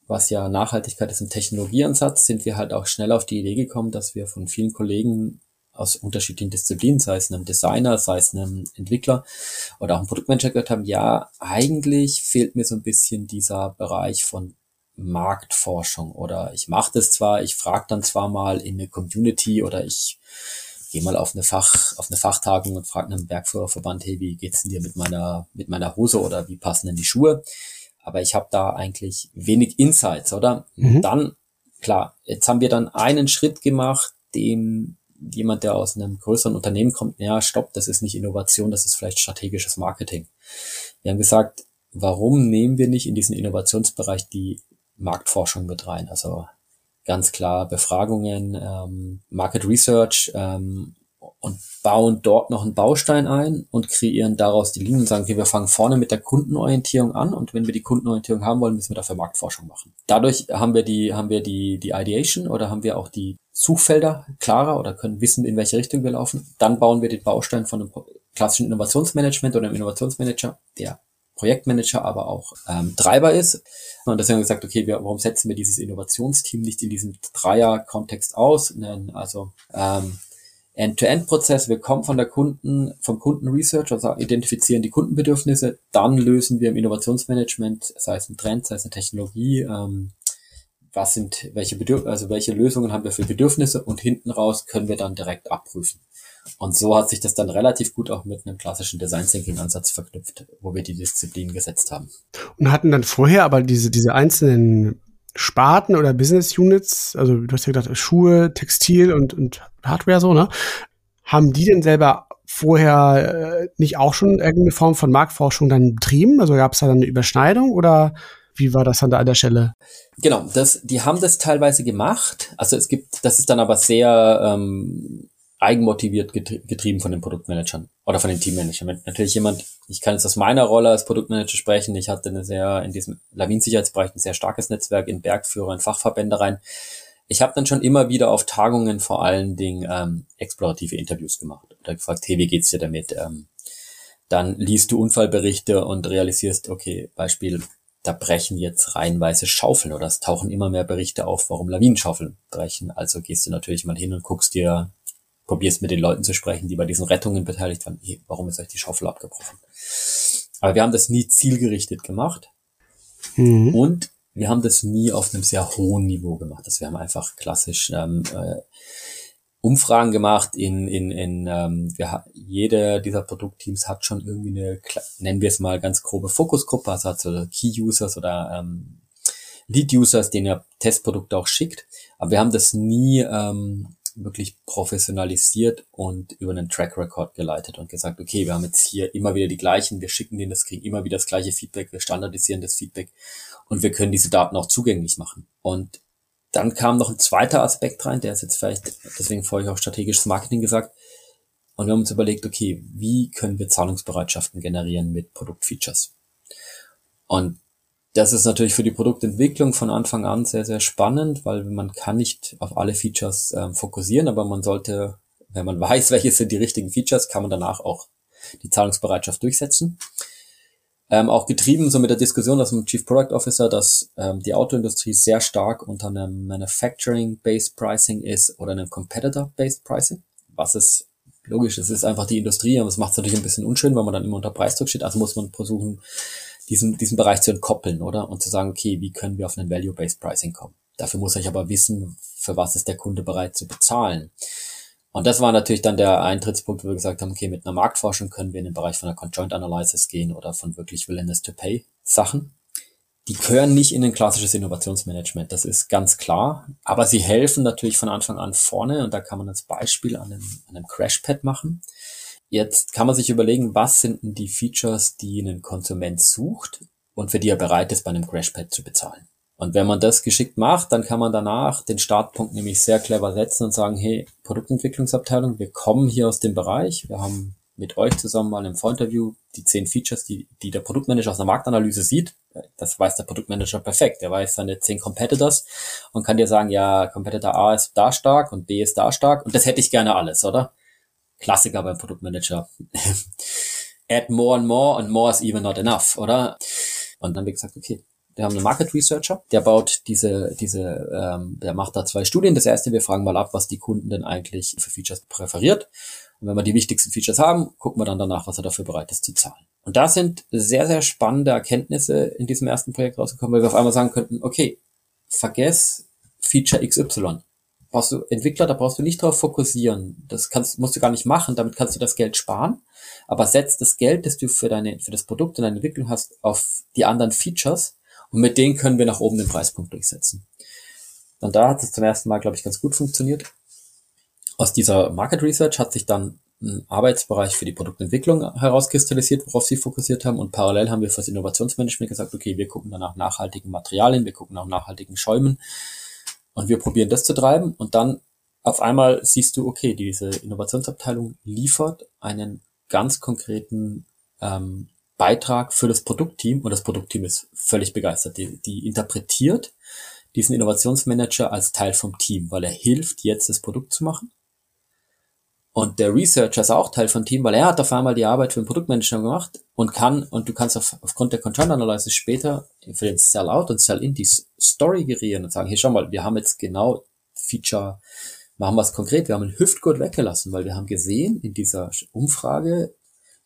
was ja Nachhaltigkeit ist im Technologieansatz, sind wir halt auch schnell auf die Idee gekommen, dass wir von vielen Kollegen aus unterschiedlichen Disziplinen, sei es einem Designer, sei es einem Entwickler oder auch einem Produktmanager gehört haben, ja, eigentlich fehlt mir so ein bisschen dieser Bereich von Marktforschung oder ich mache das zwar, ich frage dann zwar mal in eine Community oder ich gehe mal auf eine Fach, auf eine Fachtagung und frage einen Bergführerverband, hey, wie geht's denn dir mit meiner, mit meiner Hose oder wie passen denn die Schuhe? aber ich habe da eigentlich wenig Insights, oder? Mhm. Dann, klar, jetzt haben wir dann einen Schritt gemacht, den jemand, der aus einem größeren Unternehmen kommt, ja, stopp, das ist nicht Innovation, das ist vielleicht strategisches Marketing. Wir haben gesagt, warum nehmen wir nicht in diesen Innovationsbereich die Marktforschung mit rein? Also ganz klar Befragungen, ähm, Market Research ähm, und bauen dort noch einen Baustein ein und kreieren daraus die Linien und sagen, okay, wir fangen vorne mit der Kundenorientierung an und wenn wir die Kundenorientierung haben wollen, müssen wir dafür Marktforschung machen. Dadurch haben wir die, haben wir die, die Ideation oder haben wir auch die Suchfelder klarer oder können wissen, in welche Richtung wir laufen. Dann bauen wir den Baustein von einem klassischen Innovationsmanagement oder einem Innovationsmanager, der Projektmanager, aber auch ähm, Treiber ist. Und deswegen haben wir gesagt, okay, wir, warum setzen wir dieses Innovationsteam nicht in diesem Dreier-Kontext aus? Also ähm, End-to-End-Prozess, wir kommen von der Kunden, vom Kundenresearch, also identifizieren die Kundenbedürfnisse, dann lösen wir im Innovationsmanagement, sei es ein Trend, sei es eine Technologie, ähm, was sind, welche Bedürf also welche Lösungen haben wir für Bedürfnisse und hinten raus können wir dann direkt abprüfen. Und so hat sich das dann relativ gut auch mit einem klassischen Design Thinking Ansatz verknüpft, wo wir die Disziplinen gesetzt haben. Und hatten dann vorher aber diese, diese einzelnen Sparten oder Business Units, also du hast ja gesagt, Schuhe, Textil und, und Hardware so, ne? Haben die denn selber vorher äh, nicht auch schon irgendeine Form von Marktforschung dann betrieben? Also gab es da dann eine Überschneidung oder wie war das dann da an der Stelle? Genau, das, die haben das teilweise gemacht. Also es gibt, das ist dann aber sehr ähm, eigenmotiviert getrieben von den Produktmanagern oder von den Teammanagern. Wenn natürlich jemand, ich kann jetzt aus meiner Rolle als Produktmanager sprechen, ich hatte eine sehr, in diesem Lawinensicherheitsbereich ein sehr starkes Netzwerk in Bergführer, in Fachverbände rein. Ich habe dann schon immer wieder auf Tagungen vor allen Dingen ähm, explorative Interviews gemacht oder gefragt, hey, wie geht's dir damit? Ähm, dann liest du Unfallberichte und realisierst, okay, Beispiel, da brechen jetzt reihenweise Schaufeln oder es tauchen immer mehr Berichte auf, warum Lawinenschaufeln brechen. Also gehst du natürlich mal hin und guckst dir probierst mit den Leuten zu sprechen, die bei diesen Rettungen beteiligt waren. Hey, warum ist euch die Schaufel abgebrochen? Aber wir haben das nie zielgerichtet gemacht. Mhm. Und wir haben das nie auf einem sehr hohen Niveau gemacht. Das also wir haben einfach klassisch ähm, äh, Umfragen gemacht in, in, in ähm, wir, jede dieser Produktteams hat schon irgendwie eine, nennen wir es mal ganz grobe Fokusgruppe, also hat so Key-Users oder ähm, Lead-Users, denen er Testprodukte auch schickt. Aber wir haben das nie ähm, wirklich professionalisiert und über einen Track Record geleitet und gesagt, okay, wir haben jetzt hier immer wieder die gleichen, wir schicken denen das, kriegen immer wieder das gleiche Feedback, wir standardisieren das Feedback und wir können diese Daten auch zugänglich machen. Und dann kam noch ein zweiter Aspekt rein, der ist jetzt vielleicht, deswegen vorher auch strategisches Marketing gesagt. Und wir haben uns überlegt, okay, wie können wir Zahlungsbereitschaften generieren mit Produktfeatures? Und das ist natürlich für die Produktentwicklung von Anfang an sehr, sehr spannend, weil man kann nicht auf alle Features ähm, fokussieren, aber man sollte, wenn man weiß, welche sind die richtigen Features, kann man danach auch die Zahlungsbereitschaft durchsetzen. Ähm, auch getrieben so mit der Diskussion aus dem Chief Product Officer, dass ähm, die Autoindustrie sehr stark unter einem Manufacturing-Based Pricing ist oder einem Competitor-Based Pricing, was ist logisch, es ist einfach die Industrie, aber es macht es natürlich ein bisschen unschön, weil man dann immer unter Preisdruck steht, also muss man versuchen, diesen, diesen Bereich zu entkoppeln, oder? Und zu sagen, okay, wie können wir auf einen Value-Based Pricing kommen? Dafür muss ich aber wissen, für was ist der Kunde bereit zu bezahlen. Und das war natürlich dann der Eintrittspunkt, wo wir gesagt haben, okay, mit einer Marktforschung können wir in den Bereich von der Conjoint Analysis gehen oder von wirklich Willingness to Pay Sachen. Die gehören nicht in ein klassisches Innovationsmanagement, das ist ganz klar. Aber sie helfen natürlich von Anfang an vorne und da kann man als Beispiel an einem, an einem Crashpad machen. Jetzt kann man sich überlegen, was sind denn die Features, die ein Konsument sucht und für die er bereit ist, bei einem Crashpad zu bezahlen. Und wenn man das geschickt macht, dann kann man danach den Startpunkt nämlich sehr clever setzen und sagen, hey, Produktentwicklungsabteilung, wir kommen hier aus dem Bereich, wir haben mit euch zusammen mal im Vorinterview die zehn Features, die, die der Produktmanager aus der Marktanalyse sieht. Das weiß der Produktmanager perfekt. Er weiß seine zehn Competitors und kann dir sagen, ja, Competitor A ist da stark und B ist da stark und das hätte ich gerne alles, oder? Klassiker beim Produktmanager. Add more and more and more is even not enough, oder? Und dann haben wir gesagt, okay, wir haben einen Market Researcher, der baut diese, diese, ähm, der macht da zwei Studien. Das erste, wir fragen mal ab, was die Kunden denn eigentlich für Features präferiert. Und wenn wir die wichtigsten Features haben, gucken wir dann danach, was er dafür bereit ist zu zahlen. Und da sind sehr, sehr spannende Erkenntnisse in diesem ersten Projekt rausgekommen, weil wir auf einmal sagen könnten, okay, vergess Feature XY brauchst du Entwickler, da brauchst du nicht drauf fokussieren. Das kannst, musst du gar nicht machen, damit kannst du das Geld sparen. Aber setz das Geld, das du für deine, für das Produkt und deine Entwicklung hast, auf die anderen Features und mit denen können wir nach oben den Preispunkt durchsetzen. Und da hat es zum ersten Mal, glaube ich, ganz gut funktioniert. Aus dieser Market Research hat sich dann ein Arbeitsbereich für die Produktentwicklung herauskristallisiert, worauf sie fokussiert haben. Und parallel haben wir fürs Innovationsmanagement gesagt, okay, wir gucken dann nach nachhaltigen Materialien, wir gucken nach nachhaltigen Schäumen, und wir probieren das zu treiben und dann auf einmal siehst du, okay, diese Innovationsabteilung liefert einen ganz konkreten ähm, Beitrag für das Produktteam und das Produktteam ist völlig begeistert. Die, die interpretiert diesen Innovationsmanager als Teil vom Team, weil er hilft, jetzt das Produkt zu machen. Und der Researcher ist auch Teil von Team, weil er hat auf einmal die Arbeit für den Produktmanager gemacht und kann, und du kannst auf, aufgrund der Control Analysis später für den Sell-Out und Sell-In die Story gerieren und sagen, hier schau mal, wir haben jetzt genau Feature, machen wir es konkret, wir haben einen Hüftgurt weggelassen, weil wir haben gesehen in dieser Umfrage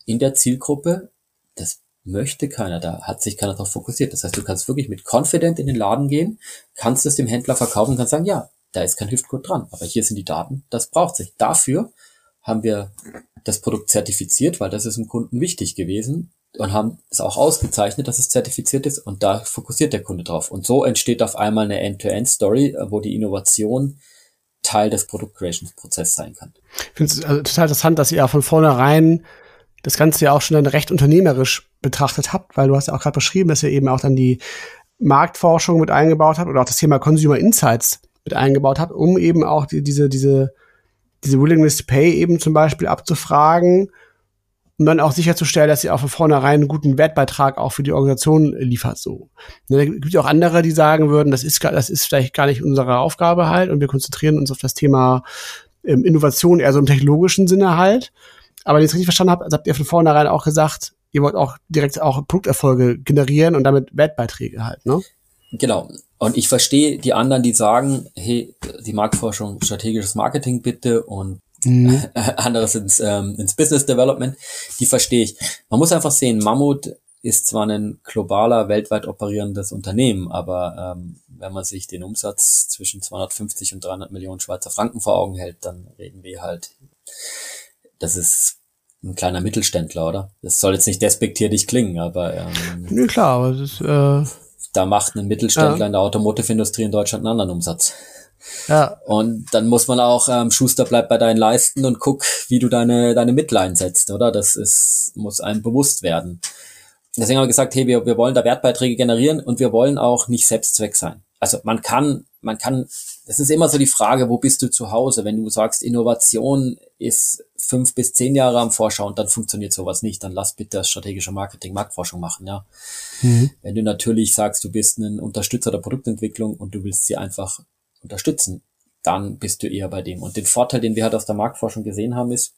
in der Zielgruppe, das möchte keiner, da hat sich keiner darauf fokussiert. Das heißt, du kannst wirklich mit Confident in den Laden gehen, kannst es dem Händler verkaufen kannst sagen, ja, da ist kein Hüftgurt dran, aber hier sind die Daten, das braucht sich. Dafür haben wir das Produkt zertifiziert, weil das ist dem Kunden wichtig gewesen und haben es auch ausgezeichnet, dass es zertifiziert ist und da fokussiert der Kunde drauf. Und so entsteht auf einmal eine End-to-End-Story, wo die Innovation Teil des Product-Creation-Prozesses sein kann. Ich finde es also total interessant, dass ihr ja von vornherein das Ganze ja auch schon dann recht unternehmerisch betrachtet habt, weil du hast ja auch gerade beschrieben, dass ihr eben auch dann die Marktforschung mit eingebaut habt oder auch das Thema Consumer Insights mit eingebaut habt, um eben auch die, diese, diese diese Willingness to Pay eben zum Beispiel abzufragen, um dann auch sicherzustellen, dass sie auch von vornherein einen guten Wertbeitrag auch für die Organisation liefert. So. Da gibt es auch andere, die sagen würden, das ist, das ist vielleicht gar nicht unsere Aufgabe halt und wir konzentrieren uns auf das Thema ähm, Innovation eher so im technologischen Sinne halt. Aber wenn ich es richtig verstanden habe, habt ihr von vornherein auch gesagt, ihr wollt auch direkt auch Produkterfolge generieren und damit Wertbeiträge halt, ne? Genau. Und ich verstehe die anderen, die sagen, hey, die Marktforschung, strategisches Marketing bitte und mhm. anderes ins, ähm, ins Business Development, die verstehe ich. Man muss einfach sehen, Mammut ist zwar ein globaler, weltweit operierendes Unternehmen, aber ähm, wenn man sich den Umsatz zwischen 250 und 300 Millionen Schweizer Franken vor Augen hält, dann reden wir halt, das ist ein kleiner Mittelständler, oder? Das soll jetzt nicht despektierlich klingen, aber ähm, nee, klar, aber das ist, äh da macht ein Mittelständler ja. in der Automotive-Industrie in Deutschland einen anderen Umsatz. Ja. Und dann muss man auch, ähm, Schuster bleibt bei deinen Leisten und guck, wie du deine, deine Mittel einsetzt, oder? Das ist, muss einem bewusst werden. Deswegen haben wir gesagt, hey, wir, wir wollen da Wertbeiträge generieren und wir wollen auch nicht Selbstzweck sein. Also man kann, man kann, das ist immer so die Frage, wo bist du zu Hause? Wenn du sagst, Innovation ist fünf bis zehn Jahre am Vorschauen, dann funktioniert sowas nicht. Dann lass bitte das strategische Marketing, Marktforschung machen, ja. Mhm. Wenn du natürlich sagst, du bist ein Unterstützer der Produktentwicklung und du willst sie einfach unterstützen, dann bist du eher bei dem. Und den Vorteil, den wir halt aus der Marktforschung gesehen haben, ist,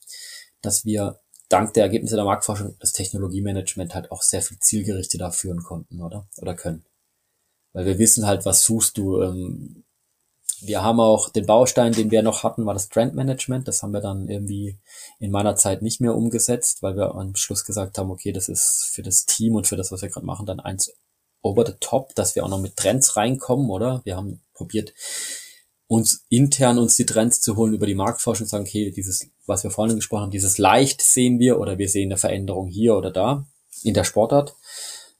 dass wir dank der Ergebnisse der Marktforschung das Technologiemanagement halt auch sehr viel zielgerichteter führen konnten, oder? Oder können. Weil wir wissen halt, was suchst du, ähm, wir haben auch den Baustein, den wir noch hatten, war das Trend Management. Das haben wir dann irgendwie in meiner Zeit nicht mehr umgesetzt, weil wir am Schluss gesagt haben, okay, das ist für das Team und für das, was wir gerade machen, dann eins over the top, dass wir auch noch mit Trends reinkommen, oder? Wir haben probiert, uns intern uns die Trends zu holen über die Marktforschung, sagen, okay, dieses, was wir vorhin gesprochen haben, dieses leicht sehen wir oder wir sehen eine Veränderung hier oder da in der Sportart.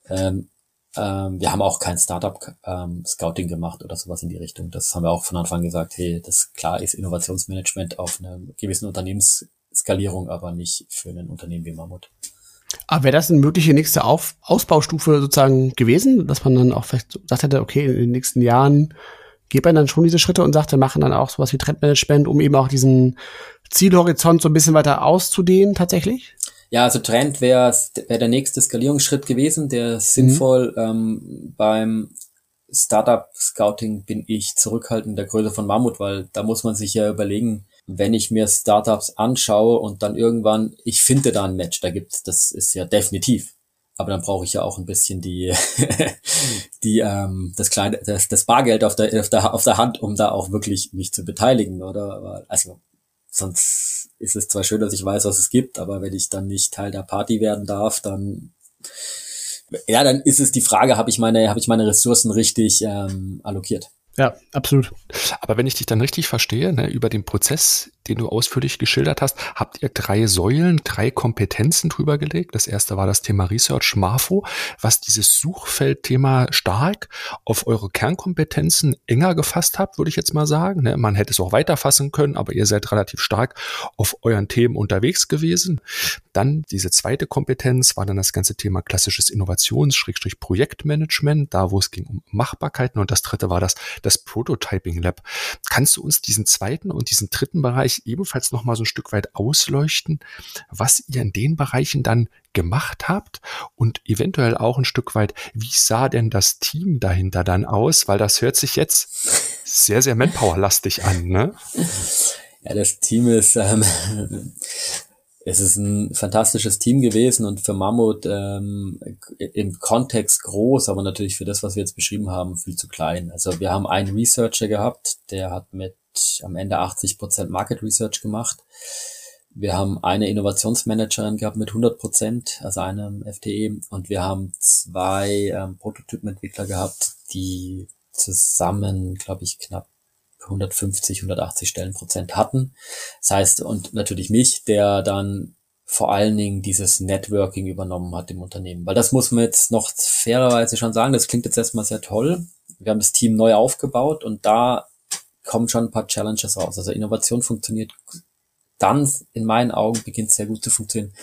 Ähm, ähm, wir haben auch kein Startup-Scouting ähm, gemacht oder sowas in die Richtung. Das haben wir auch von Anfang gesagt, hey, das klar ist Innovationsmanagement auf einer gewissen Unternehmensskalierung, aber nicht für ein Unternehmen wie Mammut. Aber wäre das eine mögliche nächste auf Ausbaustufe sozusagen gewesen, dass man dann auch vielleicht gesagt hätte, okay, in den nächsten Jahren geht man dann schon diese Schritte und sagt, wir machen dann auch sowas wie Trendmanagement, um eben auch diesen Zielhorizont so ein bisschen weiter auszudehnen tatsächlich? Ja, also Trend wäre wär der nächste Skalierungsschritt gewesen, der mhm. sinnvoll ähm, beim Startup Scouting bin ich zurückhaltend der Größe von Mammut, weil da muss man sich ja überlegen, wenn ich mir Startups anschaue und dann irgendwann, ich finde da ein Match, da gibt's, das ist ja definitiv. Aber dann brauche ich ja auch ein bisschen die, die, ähm, das kleine, das, das Bargeld auf der, auf der, auf der Hand, um da auch wirklich mich zu beteiligen, oder? Also, sonst ist es zwar schön, dass ich weiß, was es gibt, aber wenn ich dann nicht Teil der Party werden darf, dann ja, dann ist es die Frage, habe ich meine, habe ich meine Ressourcen richtig ähm, allokiert? Ja, absolut. Aber wenn ich dich dann richtig verstehe, ne, über den Prozess, den du ausführlich geschildert hast, habt ihr drei Säulen, drei Kompetenzen drüber gelegt. Das erste war das Thema Research Marfo, was dieses Suchfeldthema stark auf eure Kernkompetenzen enger gefasst habt, würde ich jetzt mal sagen. Ne, man hätte es auch weiter fassen können, aber ihr seid relativ stark auf euren Themen unterwegs gewesen. Dann diese zweite Kompetenz war dann das ganze Thema klassisches Innovations-Projektmanagement, da wo es ging um Machbarkeiten. Und das dritte war das das Prototyping Lab. Kannst du uns diesen zweiten und diesen dritten Bereich ebenfalls noch mal so ein Stück weit ausleuchten, was ihr in den Bereichen dann gemacht habt und eventuell auch ein Stück weit, wie sah denn das Team dahinter dann aus? Weil das hört sich jetzt sehr, sehr Manpower-lastig an, ne? Ja, das Team ist, ähm, es ist ein fantastisches Team gewesen und für Mammut ähm, im Kontext groß, aber natürlich für das, was wir jetzt beschrieben haben, viel zu klein. Also wir haben einen Researcher gehabt, der hat mit am Ende 80 Prozent Market Research gemacht. Wir haben eine Innovationsmanagerin gehabt mit 100 Prozent, also einem FTE, und wir haben zwei ähm, Prototypenentwickler gehabt, die zusammen, glaube ich, knapp 150, 180 Stellenprozent hatten. Das heißt, und natürlich mich, der dann vor allen Dingen dieses Networking übernommen hat im Unternehmen. Weil das muss man jetzt noch fairerweise schon sagen, das klingt jetzt erstmal sehr toll. Wir haben das Team neu aufgebaut und da kommen schon ein paar Challenges raus. Also Innovation funktioniert dann, in meinen Augen, beginnt sehr gut zu funktionieren,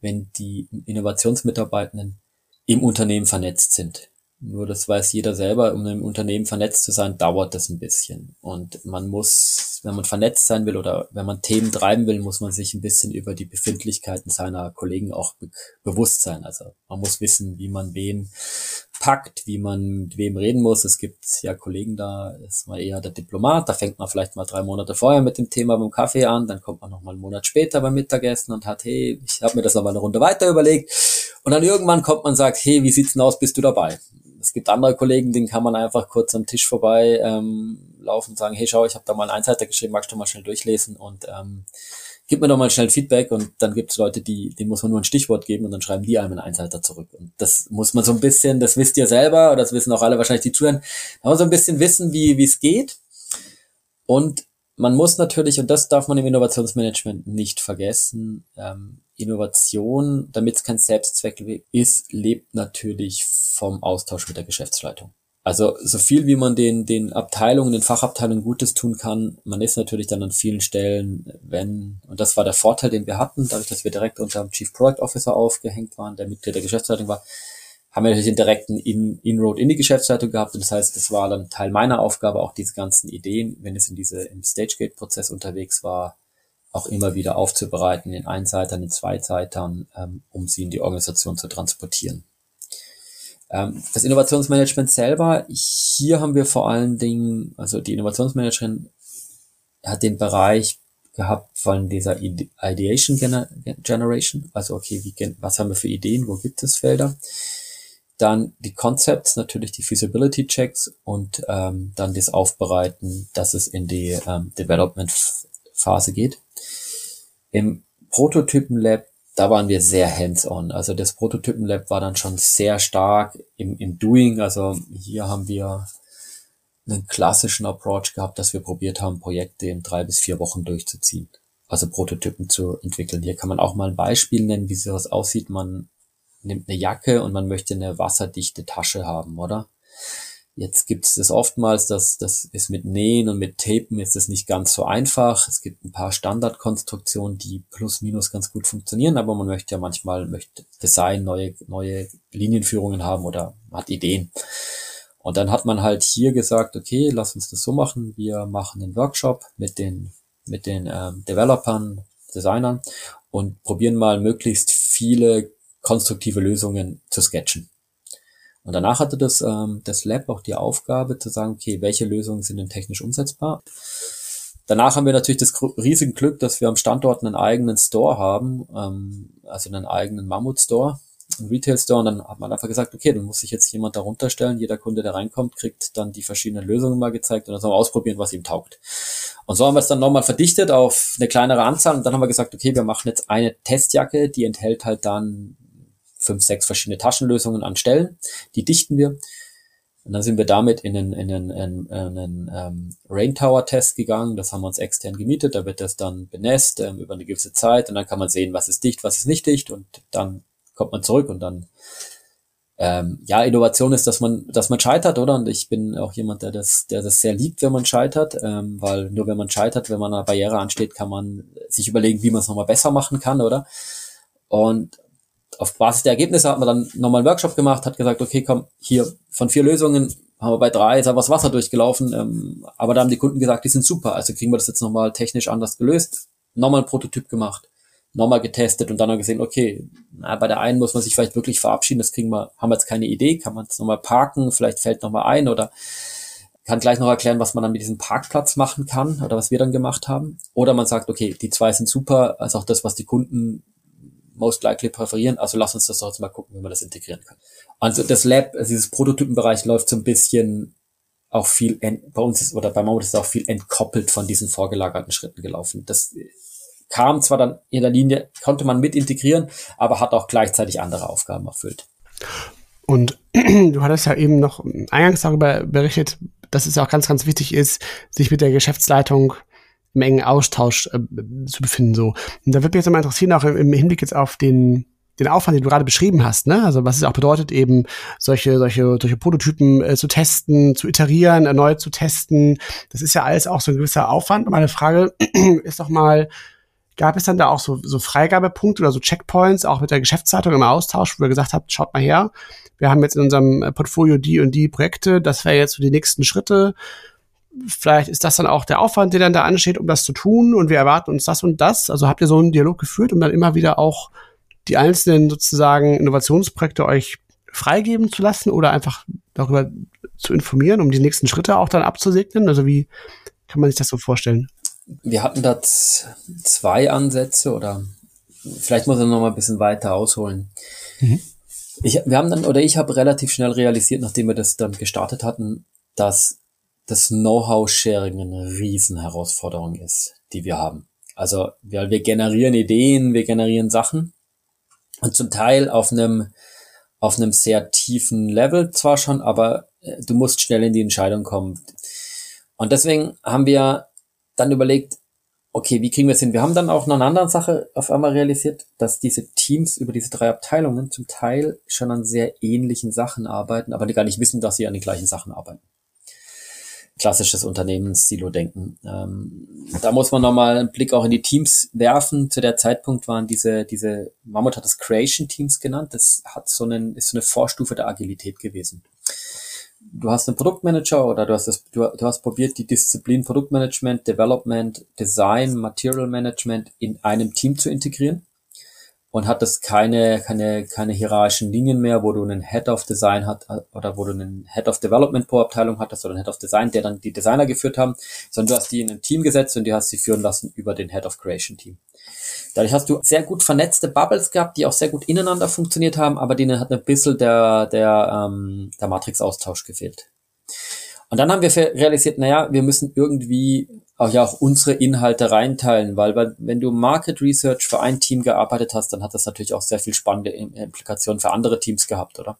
wenn die Innovationsmitarbeitenden im Unternehmen vernetzt sind. Nur das weiß jeder selber, um im Unternehmen vernetzt zu sein, dauert das ein bisschen. Und man muss, wenn man vernetzt sein will oder wenn man Themen treiben will, muss man sich ein bisschen über die Befindlichkeiten seiner Kollegen auch be bewusst sein. Also man muss wissen, wie man wen packt, wie man mit wem reden muss. Es gibt ja Kollegen da, ist mal eher der Diplomat, da fängt man vielleicht mal drei Monate vorher mit dem Thema beim Kaffee an, dann kommt man noch mal einen Monat später beim Mittagessen und hat, hey, ich habe mir das noch mal eine Runde weiter überlegt. Und dann irgendwann kommt man und sagt, hey, wie sieht's denn aus, bist du dabei? Es gibt andere Kollegen, denen kann man einfach kurz am Tisch vorbei ähm, laufen und sagen, hey schau, ich habe da mal einen Einseiter geschrieben, magst du mal schnell durchlesen und ähm, gib mir doch mal schnell Feedback und dann gibt es Leute, die, denen muss man nur ein Stichwort geben und dann schreiben die einem einen Einseiter zurück. Und das muss man so ein bisschen, das wisst ihr selber, oder das wissen auch alle wahrscheinlich, die zuhören, aber so ein bisschen wissen, wie wie es geht. Und man muss natürlich, und das darf man im Innovationsmanagement nicht vergessen, ähm, Innovation, damit es kein Selbstzweck ist, lebt natürlich vom Austausch mit der Geschäftsleitung. Also so viel wie man den, den Abteilungen, den Fachabteilungen Gutes tun kann, man ist natürlich dann an vielen Stellen, wenn, und das war der Vorteil, den wir hatten, dadurch, dass wir direkt unter dem Chief Product Officer aufgehängt waren, der Mitglied der Geschäftsleitung war, haben wir natürlich den direkten in Inroad in die Geschäftsleitung gehabt. Und das heißt, es war dann Teil meiner Aufgabe, auch diese ganzen Ideen, wenn es in diese, im Stagegate-Prozess unterwegs war, auch immer wieder aufzubereiten in Einseitern, in Zweiseitern, ähm, um sie in die Organisation zu transportieren. Ähm, das Innovationsmanagement selber, hier haben wir vor allen Dingen, also die Innovationsmanagerin hat den Bereich gehabt von dieser Ideation Generation, also okay, wie, was haben wir für Ideen, wo gibt es Felder? Dann die Concepts, natürlich die Feasibility Checks und ähm, dann das Aufbereiten, dass es in die ähm, Development Phase geht. Im Prototypen-Lab, da waren wir sehr hands-on. Also das Prototypen-Lab war dann schon sehr stark im, im Doing. Also hier haben wir einen klassischen Approach gehabt, dass wir probiert haben, Projekte in drei bis vier Wochen durchzuziehen. Also Prototypen zu entwickeln. Hier kann man auch mal ein Beispiel nennen, wie sowas aussieht. Man nimmt eine Jacke und man möchte eine wasserdichte Tasche haben, oder? Jetzt gibt es das oftmals, dass das ist mit Nähen und mit Tapen ist das nicht ganz so einfach. Es gibt ein paar Standardkonstruktionen, die plus minus ganz gut funktionieren, aber man möchte ja manchmal möchte Design, neue, neue Linienführungen haben oder hat Ideen. Und dann hat man halt hier gesagt, okay, lass uns das so machen. Wir machen einen Workshop mit den, mit den ähm, Developern, Designern und probieren mal möglichst viele konstruktive Lösungen zu sketchen. Und danach hatte das, ähm, das Lab auch die Aufgabe zu sagen, okay, welche Lösungen sind denn technisch umsetzbar? Danach haben wir natürlich das riesige Glück, dass wir am Standort einen eigenen Store haben, ähm, also einen eigenen Mammut-Store, einen Retail-Store. Und dann hat man einfach gesagt, okay, dann muss sich jetzt jemand darunter stellen. Jeder Kunde, der reinkommt, kriegt dann die verschiedenen Lösungen mal gezeigt und dann sollen wir ausprobieren, was ihm taugt. Und so haben wir es dann nochmal verdichtet auf eine kleinere Anzahl und dann haben wir gesagt, okay, wir machen jetzt eine Testjacke, die enthält halt dann fünf, sechs verschiedene Taschenlösungen an Stellen. Die dichten wir. Und dann sind wir damit in einen, in einen, in einen ähm, Rain Tower Test gegangen. Das haben wir uns extern gemietet. Da wird das dann benässt ähm, über eine gewisse Zeit und dann kann man sehen, was ist dicht, was ist nicht dicht und dann kommt man zurück und dann ähm, ja, Innovation ist, dass man, dass man scheitert, oder? Und ich bin auch jemand, der das, der das sehr liebt, wenn man scheitert, ähm, weil nur wenn man scheitert, wenn man eine Barriere ansteht, kann man sich überlegen, wie man es nochmal besser machen kann, oder? Und auf Basis der Ergebnisse hat man dann nochmal einen Workshop gemacht, hat gesagt, okay, komm, hier von vier Lösungen haben wir bei drei, ist aber das Wasser durchgelaufen, ähm, aber da haben die Kunden gesagt, die sind super, also kriegen wir das jetzt nochmal technisch anders gelöst, nochmal ein Prototyp gemacht, nochmal getestet und dann haben wir gesehen, okay, na, bei der einen muss man sich vielleicht wirklich verabschieden, das kriegen wir, haben wir jetzt keine Idee, kann man es nochmal parken, vielleicht fällt nochmal ein oder kann gleich noch erklären, was man dann mit diesem Parkplatz machen kann oder was wir dann gemacht haben. Oder man sagt, okay, die zwei sind super, also auch das, was die Kunden most likely präferieren. Also lass uns das doch jetzt mal gucken, wie man das integrieren kann. Also das Lab, also dieses Prototypenbereich läuft so ein bisschen auch viel, bei uns ist, oder bei Mammut ist auch viel entkoppelt von diesen vorgelagerten Schritten gelaufen. Das kam zwar dann in der Linie, konnte man mit integrieren, aber hat auch gleichzeitig andere Aufgaben erfüllt. Und du hattest ja eben noch eingangs darüber berichtet, dass es auch ganz, ganz wichtig ist, sich mit der Geschäftsleitung im engen Austausch äh, zu befinden. So. Und da würde mich jetzt mal interessieren, auch im, Hinblick jetzt auf den den Aufwand, den du gerade beschrieben hast, ne? Also was es auch bedeutet, eben solche, solche, solche Prototypen äh, zu testen, zu iterieren, erneut zu testen. Das ist ja alles auch so ein gewisser Aufwand. Und meine Frage ist doch mal, gab es dann da auch so, so Freigabepunkte oder so Checkpoints, auch mit der Geschäftsleitung im Austausch, wo ihr gesagt habt, schaut mal her, wir haben jetzt in unserem Portfolio die und die Projekte, das wäre jetzt so die nächsten Schritte. Vielleicht ist das dann auch der Aufwand, der dann da ansteht, um das zu tun und wir erwarten uns das und das. Also habt ihr so einen Dialog geführt, um dann immer wieder auch die einzelnen sozusagen Innovationsprojekte euch freigeben zu lassen oder einfach darüber zu informieren, um die nächsten Schritte auch dann abzusegnen? Also wie kann man sich das so vorstellen? Wir hatten da zwei Ansätze oder vielleicht muss er noch mal ein bisschen weiter ausholen. Mhm. Ich, wir haben dann, oder ich habe relativ schnell realisiert, nachdem wir das dann gestartet hatten, dass das Know-how-Sharing eine Riesenherausforderung ist, die wir haben. Also, wir, wir generieren Ideen, wir generieren Sachen und zum Teil auf einem, auf einem sehr tiefen Level zwar schon, aber äh, du musst schnell in die Entscheidung kommen. Und deswegen haben wir dann überlegt, okay, wie kriegen wir es hin? Wir haben dann auch noch eine andere Sache auf einmal realisiert, dass diese Teams über diese drei Abteilungen zum Teil schon an sehr ähnlichen Sachen arbeiten, aber die gar nicht wissen, dass sie an den gleichen Sachen arbeiten. Klassisches Unternehmens-Silo-Denken. Ähm, da muss man nochmal einen Blick auch in die Teams werfen. Zu der Zeitpunkt waren diese, diese, Mammut hat das Creation Teams genannt. Das hat so einen, ist so eine Vorstufe der Agilität gewesen du hast einen Produktmanager oder du hast das, du, du hast probiert, die Disziplin Produktmanagement, Development, Design, Material Management in einem Team zu integrieren und hattest keine, keine, keine hierarchischen Linien mehr, wo du einen Head of Design hat oder wo du einen Head of Development pro Abteilung hattest oder einen Head of Design, der dann die Designer geführt haben, sondern du hast die in ein Team gesetzt und die hast sie führen lassen über den Head of Creation Team. Dadurch hast du sehr gut vernetzte Bubbles gehabt, die auch sehr gut ineinander funktioniert haben, aber denen hat ein bisschen der, der, ähm, der Matrix-Austausch gefehlt. Und dann haben wir realisiert, naja, wir müssen irgendwie auch ja auch unsere Inhalte reinteilen, weil, wenn du Market Research für ein Team gearbeitet hast, dann hat das natürlich auch sehr viel spannende Implikationen für andere Teams gehabt, oder?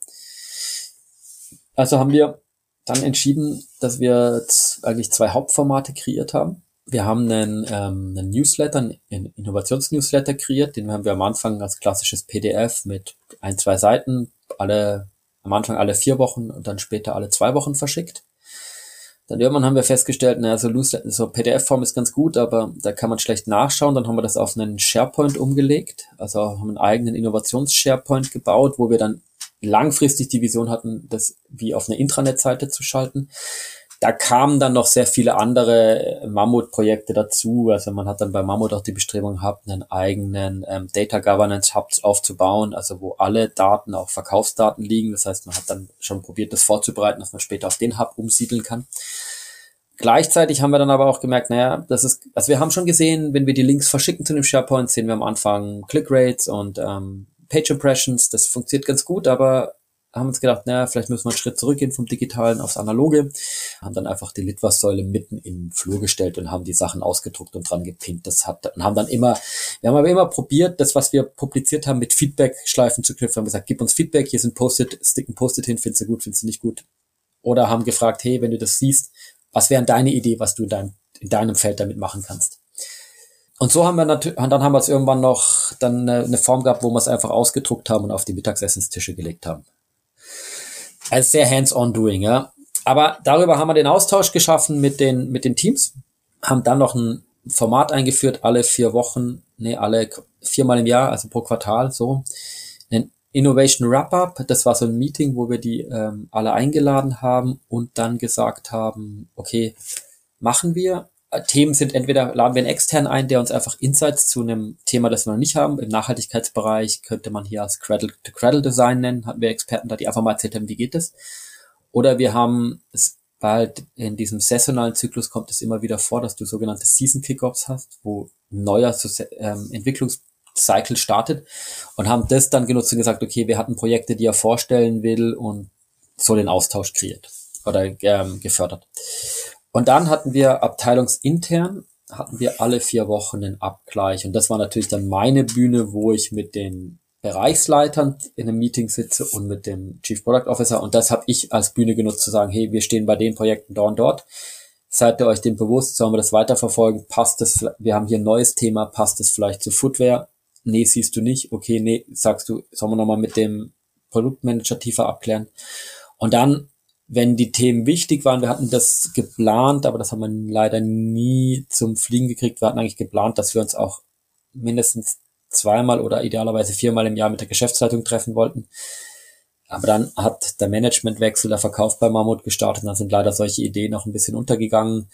Also haben wir dann entschieden, dass wir eigentlich zwei Hauptformate kreiert haben wir haben einen, ähm, einen Newsletter, einen Innovationsnewsletter kreiert, den haben wir am Anfang als klassisches PDF mit ein, zwei Seiten, alle, am Anfang alle vier Wochen und dann später alle zwei Wochen verschickt. Dann irgendwann haben wir festgestellt, naja, so, so PDF-Form ist ganz gut, aber da kann man schlecht nachschauen. Dann haben wir das auf einen SharePoint umgelegt, also haben einen eigenen Innovations-SharePoint gebaut, wo wir dann langfristig die Vision hatten, das wie auf eine Intranet-Seite zu schalten da kamen dann noch sehr viele andere Mammut-Projekte dazu. Also man hat dann bei Mammut auch die Bestrebung gehabt, einen eigenen ähm, Data Governance Hub aufzubauen, also wo alle Daten, auch Verkaufsdaten liegen. Das heißt, man hat dann schon probiert, das vorzubereiten, dass man später auf den Hub umsiedeln kann. Gleichzeitig haben wir dann aber auch gemerkt, naja, das ist, also wir haben schon gesehen, wenn wir die Links verschicken zu dem SharePoint, sehen wir am Anfang Click-Rates und ähm, Page Impressions. Das funktioniert ganz gut, aber haben uns gedacht, naja, vielleicht müssen wir einen Schritt zurückgehen vom Digitalen aufs Analoge, haben dann einfach die Litwas-Säule mitten im Flur gestellt und haben die Sachen ausgedruckt und dran gepinnt. Das hat, und haben dann immer, wir haben aber immer probiert, das, was wir publiziert haben, mit Feedback-Schleifen zu knüpfen, haben gesagt, gib uns Feedback, hier sind Post-it, sticken Post-it hin, findest du gut, findest du nicht gut. Oder haben gefragt, hey, wenn du das siehst, was wäre deine Idee, was du in deinem, in deinem Feld damit machen kannst? Und so haben wir natürlich, dann haben wir es irgendwann noch dann eine Form gehabt, wo wir es einfach ausgedruckt haben und auf die Mittagsessenstische gelegt haben als sehr hands-on doing, ja. Aber darüber haben wir den Austausch geschaffen mit den, mit den Teams, haben dann noch ein Format eingeführt, alle vier Wochen, nee, alle viermal im Jahr, also pro Quartal, so. Ein Innovation Wrap-Up, das war so ein Meeting, wo wir die ähm, alle eingeladen haben und dann gesagt haben, okay, machen wir Themen sind entweder laden wir einen externen ein, der uns einfach Insights zu einem Thema, das wir noch nicht haben. Im Nachhaltigkeitsbereich könnte man hier als Cradle-to-Cradle Design nennen, hatten wir Experten da, die einfach mal erzählt haben, wie geht es. Oder wir haben es halt in diesem saisonalen Zyklus kommt es immer wieder vor, dass du sogenannte Season Kickoffs hast, wo ein neuer ähm, Entwicklungscycle startet und haben das dann genutzt und gesagt, okay, wir hatten Projekte, die er vorstellen will und so den Austausch kreiert oder ähm, gefördert. Und dann hatten wir abteilungsintern hatten wir alle vier Wochen einen Abgleich und das war natürlich dann meine Bühne, wo ich mit den Bereichsleitern in einem Meeting sitze und mit dem Chief Product Officer. Und das habe ich als Bühne genutzt zu sagen, hey, wir stehen bei den Projekten da und dort. Seid ihr euch dem bewusst? Sollen wir das weiterverfolgen? Passt es? Wir haben hier ein neues Thema. Passt es vielleicht zu Footwear? Nee, siehst du nicht. Okay, nee, sagst du, sollen wir nochmal mit dem Produktmanager tiefer abklären? Und dann, wenn die Themen wichtig waren, wir hatten das geplant, aber das haben wir leider nie zum Fliegen gekriegt. Wir hatten eigentlich geplant, dass wir uns auch mindestens zweimal oder idealerweise viermal im Jahr mit der Geschäftsleitung treffen wollten. Aber dann hat der Managementwechsel, der Verkauf bei Mammut gestartet, dann sind leider solche Ideen auch ein bisschen untergegangen.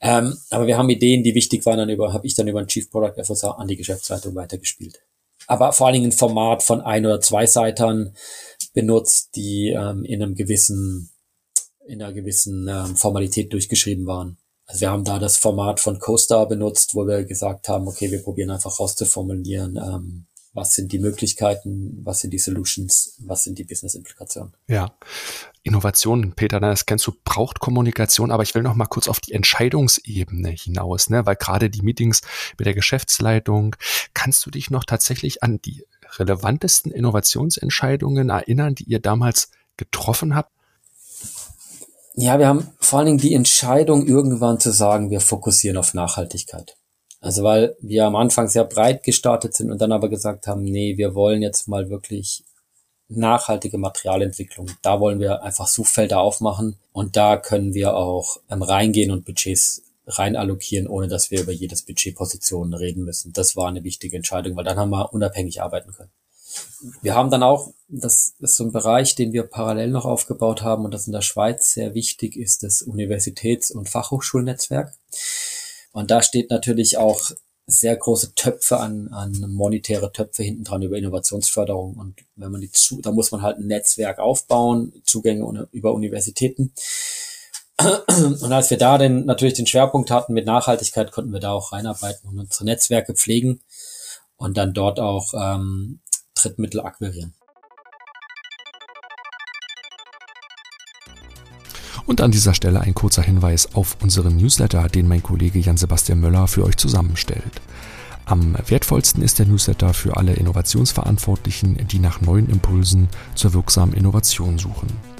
Ähm, aber wir haben Ideen, die wichtig waren, dann über, habe ich dann über einen Chief Product Officer an die Geschäftsleitung weitergespielt. Aber vor allen Dingen ein Format von ein oder zwei Seitern benutzt, die ähm, in einem gewissen, in einer gewissen ähm, Formalität durchgeschrieben waren. Also wir haben da das Format von CoStar benutzt, wo wir gesagt haben, okay, wir probieren einfach rauszuformulieren, ähm, was sind die Möglichkeiten, was sind die Solutions, was sind die Business-Implikationen. Ja, Innovation, Peter, ne, das kennst du, braucht Kommunikation, aber ich will noch mal kurz auf die Entscheidungsebene hinaus, ne, weil gerade die Meetings mit der Geschäftsleitung, kannst du dich noch tatsächlich an die relevantesten Innovationsentscheidungen erinnern, die ihr damals getroffen habt? Ja, wir haben vor allen Dingen die Entscheidung irgendwann zu sagen, wir fokussieren auf Nachhaltigkeit. Also weil wir am Anfang sehr breit gestartet sind und dann aber gesagt haben, nee, wir wollen jetzt mal wirklich nachhaltige Materialentwicklung. Da wollen wir einfach Suchfelder aufmachen und da können wir auch ähm, reingehen und Budgets rein allokieren, ohne dass wir über jedes Budgetposition reden müssen. Das war eine wichtige Entscheidung, weil dann haben wir unabhängig arbeiten können wir haben dann auch, das ist so ein Bereich, den wir parallel noch aufgebaut haben und das in der Schweiz sehr wichtig ist, das Universitäts- und Fachhochschulnetzwerk. Und da steht natürlich auch sehr große Töpfe an, an monetäre Töpfe hinten dran über Innovationsförderung. Und wenn man die zu, da muss man halt ein Netzwerk aufbauen, Zugänge über Universitäten. Und als wir da denn natürlich den Schwerpunkt hatten mit Nachhaltigkeit, konnten wir da auch reinarbeiten und unsere Netzwerke pflegen und dann dort auch ähm, Drittmittel akquirieren. Und an dieser Stelle ein kurzer Hinweis auf unseren Newsletter, den mein Kollege Jan-Sebastian Möller für euch zusammenstellt. Am wertvollsten ist der Newsletter für alle Innovationsverantwortlichen, die nach neuen Impulsen zur wirksamen Innovation suchen.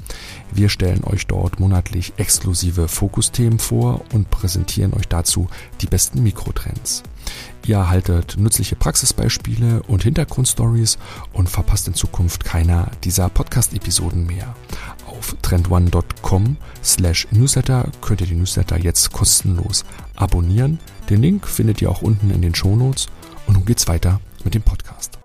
Wir stellen euch dort monatlich exklusive Fokusthemen vor und präsentieren euch dazu die besten Mikrotrends. Ihr erhaltet nützliche Praxisbeispiele und Hintergrundstories und verpasst in Zukunft keiner dieser Podcast-Episoden mehr. Auf trendone.com slash newsletter könnt ihr die Newsletter jetzt kostenlos abonnieren. Den Link findet ihr auch unten in den Shownotes. Und nun geht's weiter mit dem Podcast.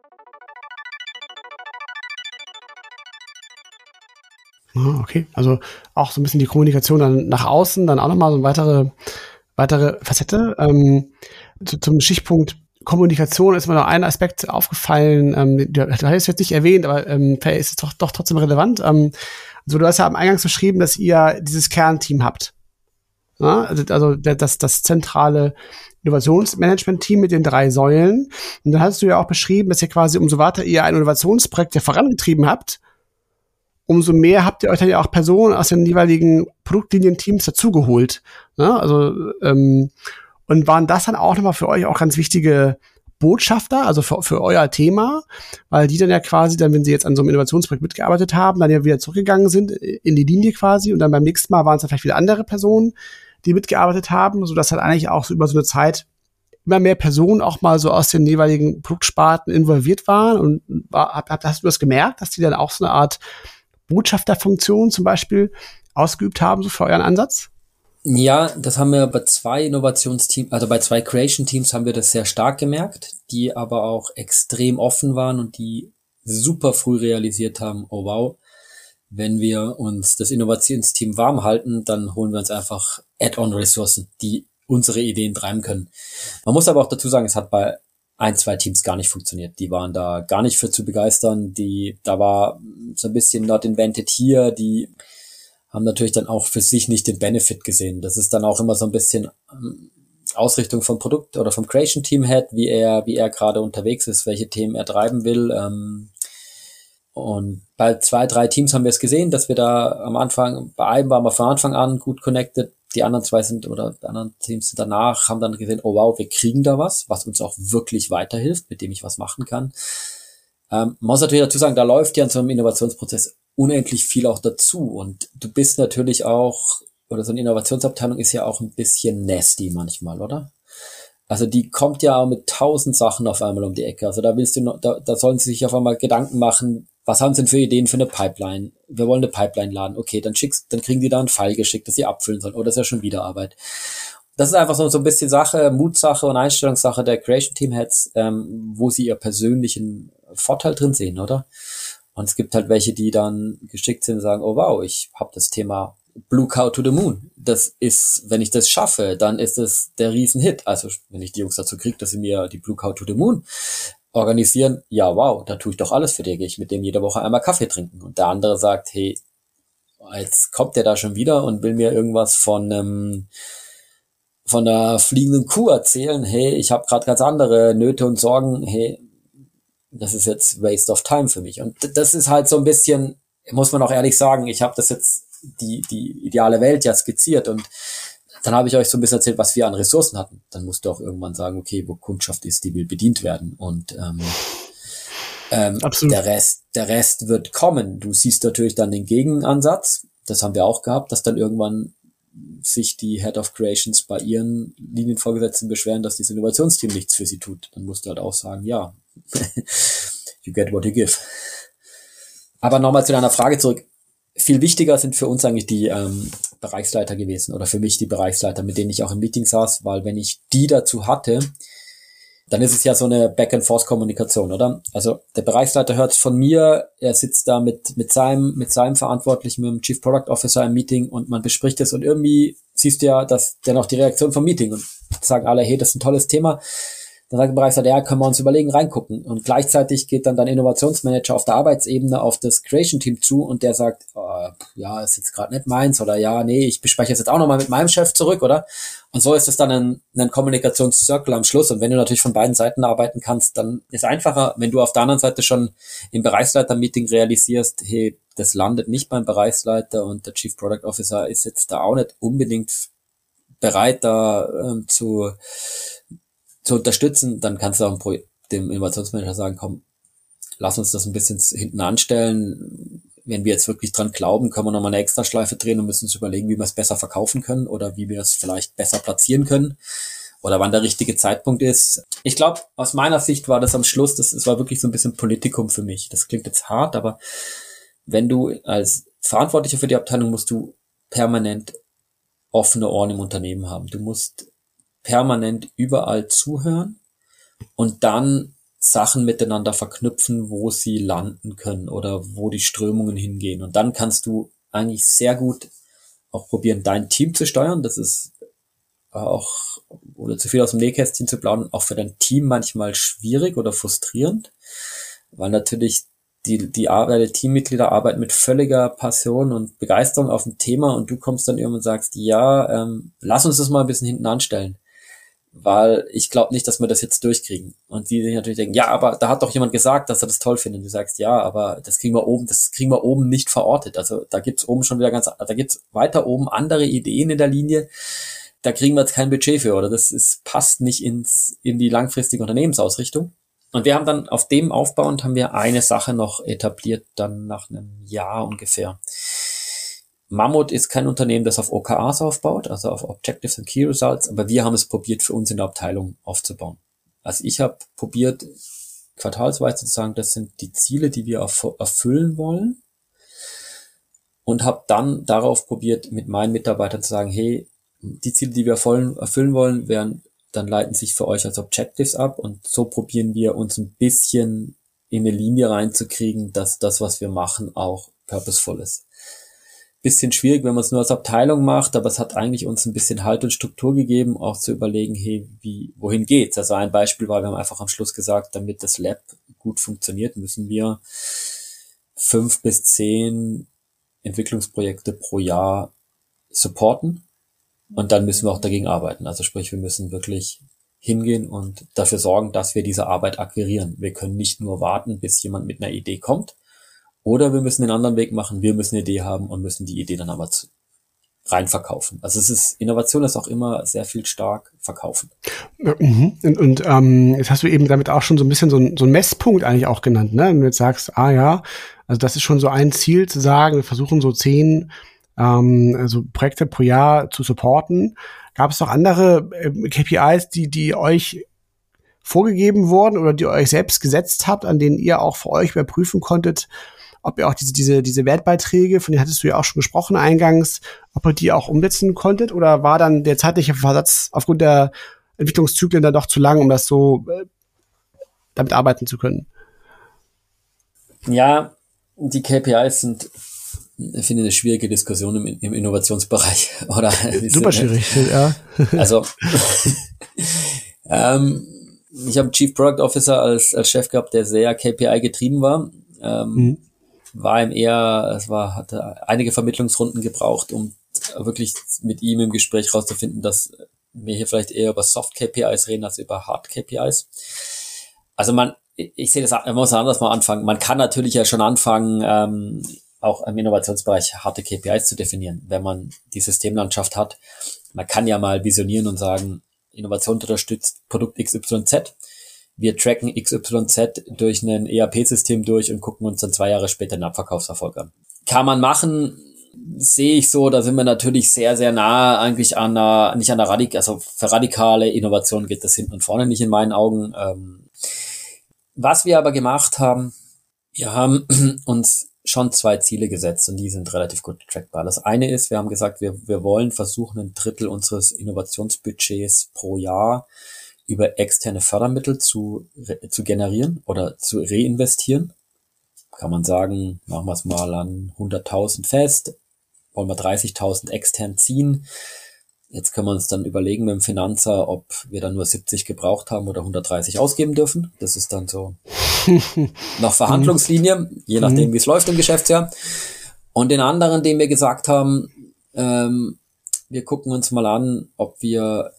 Okay, also auch so ein bisschen die Kommunikation dann nach außen, dann auch nochmal so eine weitere, weitere Facette. Ähm, zu, zum Stichpunkt Kommunikation ist mir noch ein Aspekt aufgefallen, ähm, du, du hast es jetzt nicht erwähnt, aber ähm, ist es doch, doch trotzdem relevant. Ähm, also du hast ja am Eingangs beschrieben, dass ihr dieses Kernteam habt. Ja, also, also das, das zentrale Innovationsmanagement-Team mit den drei Säulen. Und dann hast du ja auch beschrieben, dass ihr quasi umso weiter ihr ein Innovationsprojekt ja vorangetrieben habt, umso mehr habt ihr euch dann ja auch Personen aus den jeweiligen Produktlinienteams dazugeholt. Ja, also ähm, und waren das dann auch nochmal für euch auch ganz wichtige Botschafter, also für, für euer Thema, weil die dann ja quasi dann, wenn sie jetzt an so einem Innovationsprojekt mitgearbeitet haben, dann ja wieder zurückgegangen sind in die Linie quasi und dann beim nächsten Mal waren es dann vielleicht wieder andere Personen, die mitgearbeitet haben, so dass halt eigentlich auch so über so eine Zeit immer mehr Personen auch mal so aus den jeweiligen Produktsparten involviert waren und war, hast du das gemerkt, dass die dann auch so eine Art Botschafterfunktion zum Beispiel ausgeübt haben, so für euren Ansatz? Ja, das haben wir bei zwei Innovationsteams, also bei zwei Creation Teams haben wir das sehr stark gemerkt, die aber auch extrem offen waren und die super früh realisiert haben, oh wow, wenn wir uns das Innovationsteam warm halten, dann holen wir uns einfach Add-on-Ressourcen, die unsere Ideen treiben können. Man muss aber auch dazu sagen, es hat bei ein, zwei Teams gar nicht funktioniert. Die waren da gar nicht für zu begeistern. Die, da war so ein bisschen not invented hier, die haben natürlich dann auch für sich nicht den Benefit gesehen. Das ist dann auch immer so ein bisschen ähm, Ausrichtung vom Produkt oder vom Creation Team Head, wie er, wie er gerade unterwegs ist, welche Themen er treiben will. Ähm, und bei zwei, drei Teams haben wir es gesehen, dass wir da am Anfang, bei einem waren wir von Anfang an gut connected, die anderen zwei sind oder die anderen Teams danach, haben dann gesehen, oh wow, wir kriegen da was, was uns auch wirklich weiterhilft, mit dem ich was machen kann. Ähm, man muss natürlich dazu sagen, da läuft ja in so einem Innovationsprozess unendlich viel auch dazu und du bist natürlich auch, oder so eine Innovationsabteilung ist ja auch ein bisschen nasty manchmal, oder? Also die kommt ja mit tausend Sachen auf einmal um die Ecke. Also da willst du noch, da, da sollen sie sich auf einmal Gedanken machen, was haben sie denn für Ideen für eine Pipeline? Wir wollen eine Pipeline laden. Okay, dann schickst, dann kriegen die da einen Pfeil geschickt, dass sie abfüllen sollen. Oder ist ja schon wieder Arbeit. Das ist einfach so, so ein bisschen Sache, Mutsache und Einstellungssache der Creation Team Heads, ähm, wo sie ihr persönlichen Vorteil drin sehen, oder? Und es gibt halt welche, die dann geschickt sind und sagen, oh wow, ich habe das Thema Blue Cow to the Moon. Das ist, wenn ich das schaffe, dann ist es der Riesenhit. Also wenn ich die Jungs dazu kriege, dass sie mir die Blue Cow to the Moon organisieren, ja wow, da tue ich doch alles für dir, gehe ich mit dem jede Woche einmal Kaffee trinken. Und der andere sagt, hey, jetzt kommt der da schon wieder und will mir irgendwas von ähm, von der fliegenden Kuh erzählen, hey, ich habe gerade ganz andere Nöte und Sorgen, hey, das ist jetzt Waste of Time für mich. Und das ist halt so ein bisschen, muss man auch ehrlich sagen, ich habe das jetzt die, die ideale Welt ja skizziert und dann habe ich euch so ein bisschen erzählt, was wir an Ressourcen hatten. Dann musst du auch irgendwann sagen, okay, wo Kundschaft ist, die will bedient werden. Und ähm, ähm, Absolut. der Rest, der Rest wird kommen. Du siehst natürlich dann den Gegenansatz. Das haben wir auch gehabt, dass dann irgendwann sich die Head of Creations bei ihren Linienvorgesetzten beschweren, dass das Innovationsteam nichts für sie tut. Dann musst du halt auch sagen, ja, you get what you give. Aber nochmal zu deiner Frage zurück. Viel wichtiger sind für uns eigentlich die ähm, Bereichsleiter gewesen oder für mich die Bereichsleiter, mit denen ich auch im Meeting saß, weil wenn ich die dazu hatte, dann ist es ja so eine Back-and-Forth-Kommunikation, oder? Also der Bereichsleiter hört von mir, er sitzt da mit, mit seinem, mit seinem Verantwortlichen, mit dem Chief Product Officer im Meeting und man bespricht es und irgendwie siehst du ja, dass der noch die Reaktion vom Meeting und sagen alle, hey, das ist ein tolles Thema dann sagt der Bereichsleiter, ja, können wir uns überlegen, reingucken. Und gleichzeitig geht dann dein Innovationsmanager auf der Arbeitsebene auf das Creation-Team zu und der sagt, oh, ja, ist jetzt gerade nicht meins oder ja, nee, ich bespreche jetzt auch nochmal mit meinem Chef zurück, oder? Und so ist es dann ein, ein Kommunikationscircle am Schluss. Und wenn du natürlich von beiden Seiten arbeiten kannst, dann ist einfacher, wenn du auf der anderen Seite schon im Bereichsleiter-Meeting realisierst, hey, das landet nicht beim Bereichsleiter und der Chief Product Officer ist jetzt da auch nicht unbedingt bereit, da ähm, zu zu unterstützen, dann kannst du auch dem Innovationsmanager sagen, komm, lass uns das ein bisschen hinten anstellen. Wenn wir jetzt wirklich dran glauben, können wir nochmal eine Extraschleife drehen und müssen uns überlegen, wie wir es besser verkaufen können oder wie wir es vielleicht besser platzieren können oder wann der richtige Zeitpunkt ist. Ich glaube, aus meiner Sicht war das am Schluss, das, das war wirklich so ein bisschen Politikum für mich. Das klingt jetzt hart, aber wenn du als Verantwortlicher für die Abteilung musst du permanent offene Ohren im Unternehmen haben. Du musst permanent überall zuhören und dann Sachen miteinander verknüpfen, wo sie landen können oder wo die Strömungen hingehen. Und dann kannst du eigentlich sehr gut auch probieren, dein Team zu steuern. Das ist auch, oder zu viel aus dem Nähkästchen zu plaudern, auch für dein Team manchmal schwierig oder frustrierend, weil natürlich die, die Arbeit, die Teammitglieder arbeiten mit völliger Passion und Begeisterung auf ein Thema und du kommst dann irgendwann und sagst, ja, ähm, lass uns das mal ein bisschen hinten anstellen weil ich glaube nicht, dass wir das jetzt durchkriegen. Und die sich natürlich denken, ja, aber da hat doch jemand gesagt, dass er das toll findet. Und du sagst, ja, aber das kriegen wir oben, das kriegen wir oben nicht verortet. Also da gibt's oben schon wieder ganz, da gibt's weiter oben andere Ideen in der Linie. Da kriegen wir jetzt kein Budget für, oder das ist, passt nicht ins, in die langfristige Unternehmensausrichtung. Und wir haben dann auf dem aufbauend haben wir eine Sache noch etabliert, dann nach einem Jahr ungefähr. Mammut ist kein Unternehmen, das auf OKRs aufbaut, also auf Objectives and Key Results, aber wir haben es probiert, für uns in der Abteilung aufzubauen. Also ich habe probiert, quartalsweise zu sagen, das sind die Ziele, die wir erfüllen wollen. Und habe dann darauf probiert, mit meinen Mitarbeitern zu sagen, hey, die Ziele, die wir erfüllen wollen, werden, dann leiten sich für euch als Objectives ab. Und so probieren wir uns ein bisschen in eine Linie reinzukriegen, dass das, was wir machen, auch purposeful ist bisschen schwierig, wenn man es nur als Abteilung macht, aber es hat eigentlich uns ein bisschen Halt und Struktur gegeben, auch zu überlegen, hey, wie, wohin geht's? Also ein Beispiel war, wir haben einfach am Schluss gesagt, damit das Lab gut funktioniert, müssen wir fünf bis zehn Entwicklungsprojekte pro Jahr supporten und dann müssen wir auch dagegen arbeiten. Also sprich, wir müssen wirklich hingehen und dafür sorgen, dass wir diese Arbeit akquirieren. Wir können nicht nur warten, bis jemand mit einer Idee kommt, oder wir müssen den anderen Weg machen. Wir müssen eine Idee haben und müssen die Idee dann aber zu, rein verkaufen. Also es ist, Innovation ist auch immer sehr viel stark verkaufen. Mhm. Und, und ähm, jetzt hast du eben damit auch schon so ein bisschen so ein, so ein Messpunkt eigentlich auch genannt, ne? Wenn du jetzt sagst, ah ja, also das ist schon so ein Ziel zu sagen, wir versuchen so zehn ähm, also Projekte pro Jahr zu supporten. Gab es noch andere äh, KPIs, die, die euch vorgegeben wurden oder die ihr euch selbst gesetzt habt, an denen ihr auch für euch überprüfen konntet, ob ihr auch diese, diese, diese Wertbeiträge, von denen hattest du ja auch schon gesprochen eingangs, ob ihr die auch umsetzen konntet oder war dann der zeitliche Versatz aufgrund der Entwicklungszyklen dann doch zu lang, um das so äh, damit arbeiten zu können? Ja, die KPIs sind ich finde eine schwierige Diskussion im, im Innovationsbereich. Oder Super schwierig, ja. Also ähm, ich habe einen Chief Product Officer als, als Chef gehabt, der sehr KPI getrieben war. Ähm, mhm. War ihm eher, es war, hatte einige Vermittlungsrunden gebraucht, um wirklich mit ihm im Gespräch rauszufinden, dass wir hier vielleicht eher über Soft KPIs reden als über Hard KPIs. Also man, ich sehe das, man muss anders mal anfangen. Man kann natürlich ja schon anfangen, ähm, auch im Innovationsbereich harte KPIs zu definieren, wenn man die Systemlandschaft hat. Man kann ja mal visionieren und sagen, Innovation unterstützt Produkt XYZ. Wir tracken XYZ durch ein ERP-System durch und gucken uns dann zwei Jahre später den Abverkaufserfolg an. Kann man machen, sehe ich so, da sind wir natürlich sehr, sehr nah eigentlich an einer, nicht an einer Radik, also für radikale Innovation geht das hinten und vorne nicht in meinen Augen. Ähm, was wir aber gemacht haben, wir haben uns schon zwei Ziele gesetzt und die sind relativ gut trackbar. Das eine ist, wir haben gesagt, wir, wir wollen versuchen, ein Drittel unseres Innovationsbudgets pro Jahr über externe Fördermittel zu, zu generieren oder zu reinvestieren. Kann man sagen, machen wir es mal an 100.000 fest, wollen wir 30.000 extern ziehen. Jetzt können wir uns dann überlegen mit dem Finanzer, ob wir dann nur 70 gebraucht haben oder 130 ausgeben dürfen. Das ist dann so noch Verhandlungslinie, je nachdem, mhm. wie es läuft im Geschäftsjahr. Und den anderen, den wir gesagt haben, ähm, wir gucken uns mal an, ob wir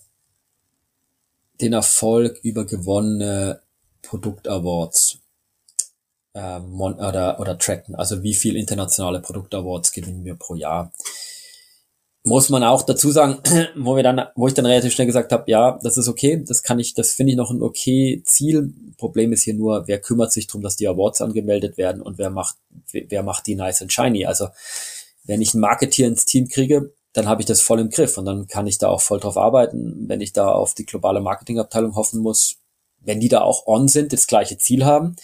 den Erfolg über gewonnene Produktawards ähm, oder, oder tracken. Also wie viel internationale Produktawards gewinnen wir pro Jahr muss man auch dazu sagen, wo wir dann, wo ich dann relativ schnell gesagt habe, ja, das ist okay, das kann ich, das finde ich noch ein okay Ziel. Problem ist hier nur, wer kümmert sich darum, dass die Awards angemeldet werden und wer macht, wer macht die nice and shiny. Also wenn ich ein Marketier ins Team kriege, dann habe ich das voll im Griff und dann kann ich da auch voll drauf arbeiten. Wenn ich da auf die globale Marketingabteilung hoffen muss, wenn die da auch on sind, das gleiche Ziel haben.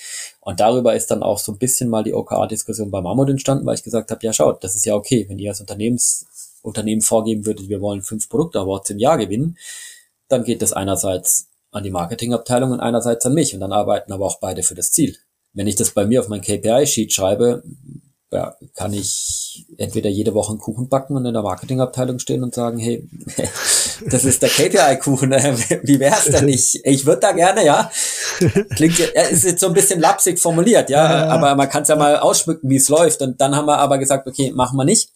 Und darüber ist dann auch so ein bisschen mal die OKR-Diskussion bei Mammut entstanden, weil ich gesagt habe, ja schaut, das ist ja okay, wenn ihr als Unternehmens Unternehmen vorgeben würde, wir wollen fünf Produkte-Awards im Jahr gewinnen, dann geht das einerseits an die Marketingabteilung und einerseits an mich und dann arbeiten aber auch beide für das Ziel. Wenn ich das bei mir auf mein KPI-Sheet schreibe, ja, kann ich entweder jede Woche einen Kuchen backen und in der Marketingabteilung stehen und sagen, hey, das ist der KPI-Kuchen, wie wär's denn nicht? Ich würde da gerne, ja. Klingt, ja, ist jetzt so ein bisschen lapsig formuliert, ja, aber man kann es ja mal ausschmücken, wie es läuft. Und dann haben wir aber gesagt, okay, machen wir nicht.